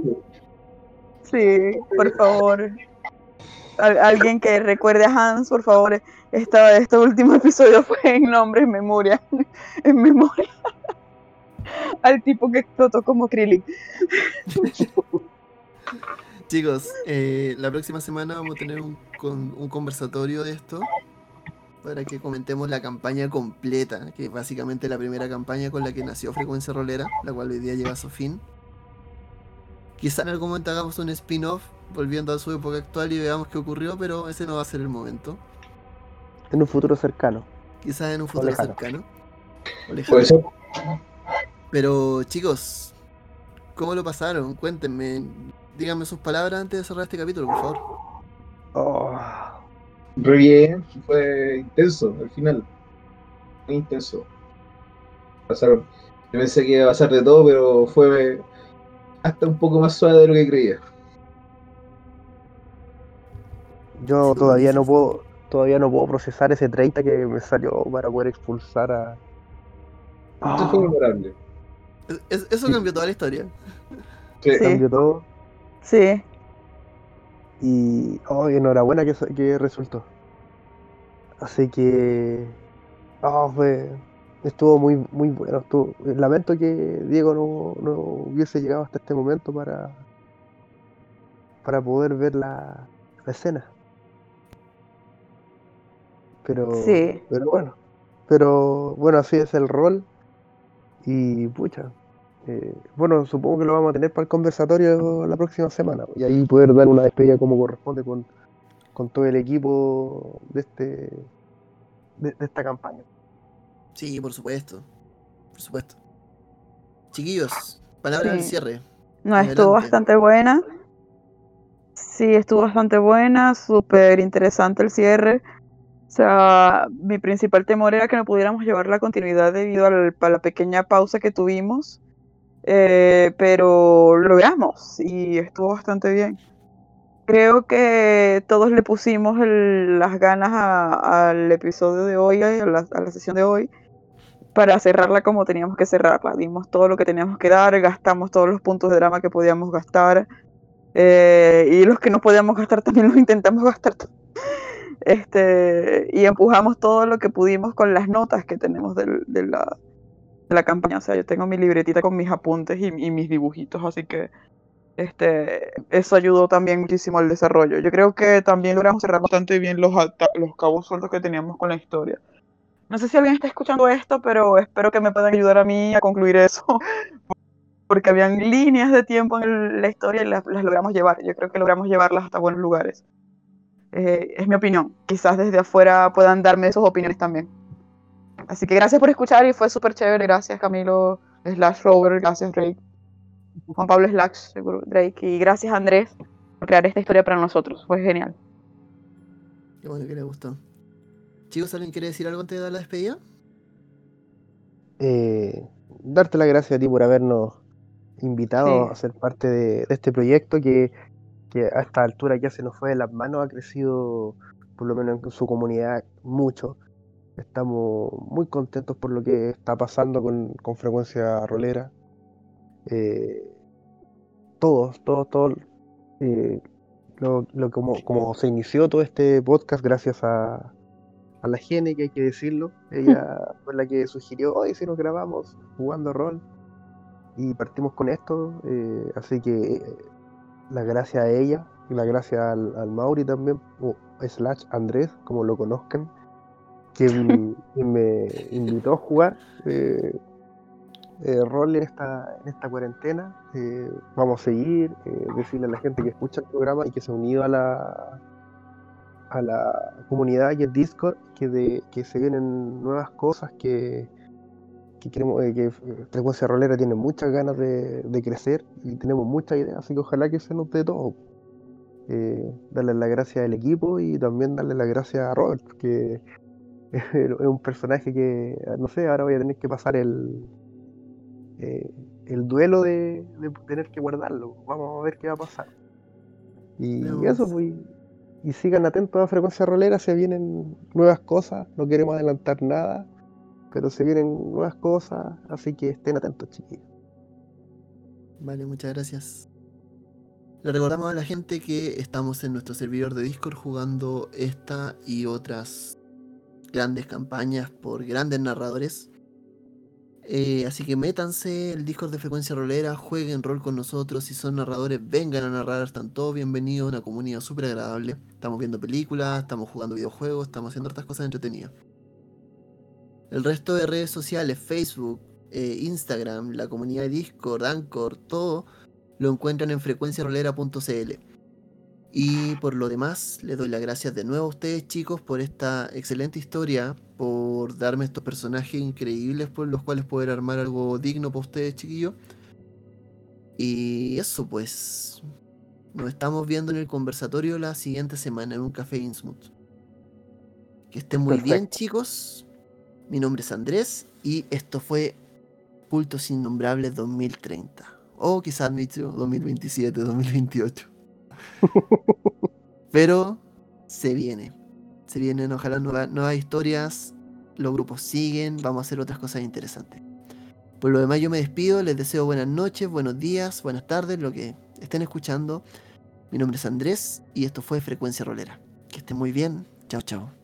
Sí, por favor. Al- alguien que recuerde a Hans, por favor. Esta, este último episodio fue en nombre, en memoria. En memoria. Al tipo que explotó como Krillin. Chicos, eh, la próxima semana vamos a tener un, con- un conversatorio de esto para que comentemos la campaña completa, que es básicamente la primera campaña con la que nació Frecuencia Rolera, la cual hoy día lleva a su fin. Quizá en algún momento hagamos un spin-off volviendo a su época actual y veamos qué ocurrió, pero ese no va a ser el momento. en un futuro cercano. Quizás en un futuro cercano. O lejano. Puede ser. Pero chicos, ¿cómo lo pasaron? Cuéntenme. Díganme sus palabras antes de cerrar este capítulo, por favor. Oh, Re bien, fue intenso al final. Muy intenso. Pasaron. Yo pensé que iba a pasar de todo, pero fue hasta un poco más suave de lo que creía. yo todavía no puedo, todavía no puedo procesar ese 30 que me salió para poder expulsar a. Esto fue Oh, memorable. Es- es- eso cambió toda la historia. Sí. Sí. cambió todo. Sí. Y oh, enhorabuena que, que resultó. Así que oh, fue, estuvo muy muy bueno. Estuvo, lamento que Diego no, no hubiese llegado hasta este momento para, para poder ver la, la escena. Pero, Sí. pero bueno, pero bueno, así es el rol. Y pucha, eh, bueno, supongo que lo vamos a tener para el conversatorio la próxima semana. Y ahí poder dar una despedida como corresponde con, con todo el equipo de este de, de esta campaña. Sí, por supuesto. Por supuesto. Chiquillos, palabras del Sí. cierre. No, estuvo bastante buena. Sí, estuvo bastante buena, súper interesante el cierre. O sea, mi principal temor era que no pudiéramos llevar la continuidad debido a la pequeña pausa que tuvimos. Eh, pero lo logramos y estuvo bastante bien. Creo que todos le pusimos el- las ganas al episodio de hoy, a la, a la sesión de hoy, para cerrarla como teníamos que cerrarla. Dimos todo lo que teníamos que dar, gastamos todos los puntos de drama que podíamos gastar. eh, y los que no podíamos gastar también los intentamos gastar. Este, y empujamos todo lo que pudimos con las notas que tenemos del- de, la, de la campaña. O sea, yo tengo mi libretita con mis apuntes y, mis dibujitos, así que este, eso ayudó también muchísimo al desarrollo. Yo creo que también logramos cerrar bastante bien los, los cabos sueltos que teníamos con la historia. No sé si alguien está escuchando esto, pero espero que me puedan ayudar a mí a concluir eso. Porque habían líneas de tiempo en la historia y las, las logramos llevar. Yo creo que logramos llevarlas hasta buenos lugares. Eh, es mi opinión. Quizás desde afuera puedan darme sus opiniones también. Así que gracias por escuchar y fue súper chévere. Gracias Camilo, slash Robert, gracias Drake, Juan Pablo slash seguro, Drake y gracias Andrés por crear esta historia para nosotros. Fue genial. Qué bueno que les gustó. Chicos, ¿alguien quiere decir algo antes de dar la despedida? Eh, darte las gracias a ti por habernos invitado Sí. a ser parte de, de este proyecto que, que a esta altura ya se nos fue de las manos, ha crecido por lo menos en su comunidad mucho. Estamos muy contentos por lo que está pasando con, con frecuencia rolera. Eh, todos, todos, todos. eh, lo, lo- como, como se inició todo este podcast gracias a, a la Gene, que hay que decirlo. Ella fue la que sugirió, hoy si nos grabamos jugando rol. Y partimos con esto. eh, así que la gracia a ella y la gracia al, al Mauri también, o slash Andrés, como lo conozcan, quien me invitó a jugar eh, eh, rol en esta, en esta cuarentena. Eh, vamos a seguir, eh, decirle a la gente que escucha el programa y que se ha unido a la, a la comunidad y el Discord, que, de, que se vienen nuevas cosas, que, que queremos, que Frecuencia Rolera tiene muchas ganas de, de crecer y tenemos muchas ideas, así que ojalá que se nos dé todo. Eh, darle las gracias al equipo y también darle las gracias a Robert, que es un personaje que, no sé, ahora voy a tener que pasar el, eh, el duelo de, de tener que guardarlo. Vamos a ver qué va a pasar. Y eso, pues. Y sigan atentos a Frecuencia Rolera, se vienen nuevas cosas, no queremos adelantar nada, pero se vienen nuevas cosas, así que estén atentos, chiquillos. Vale, muchas gracias. Le recordamos a la gente que estamos en nuestro servidor de Discord jugando esta y otras grandes campañas por grandes narradores. Eh, así que métanse el Discord de Frecuencia Rolera, jueguen rol con nosotros. Si son narradores, vengan a narrar, están todos bienvenidos. Una comunidad súper agradable. Estamos viendo películas, estamos jugando videojuegos, estamos haciendo otras cosas entretenidas. El resto de redes sociales, Facebook, eh, Instagram, la comunidad de Discord, Anchor, todo lo encuentran en frecuenciarolera.cl. Y por lo demás, les doy las gracias de nuevo a ustedes, chicos, por esta excelente historia, por darme estos personajes increíbles por los cuales poder armar algo digno para ustedes, chiquillos. Y eso, pues. Nos estamos viendo en el conversatorio la siguiente semana en un café Innsmouth. Que estén muy bien, chicos. Mi nombre es Andrés y esto fue Cultos Innombrables 2030. O quizás han dicho 2027, 2028. Pero se viene. Se vienen, ojalá, nueva- nuevas historias. Los grupos siguen. Vamos a hacer otras cosas interesantes. Por lo demás, yo me despido. Les deseo buenas noches, buenos días, buenas tardes, lo que estén escuchando. Mi nombre es Andrés y esto fue Frecuencia Rolera. Que estén muy bien. Chao, chao.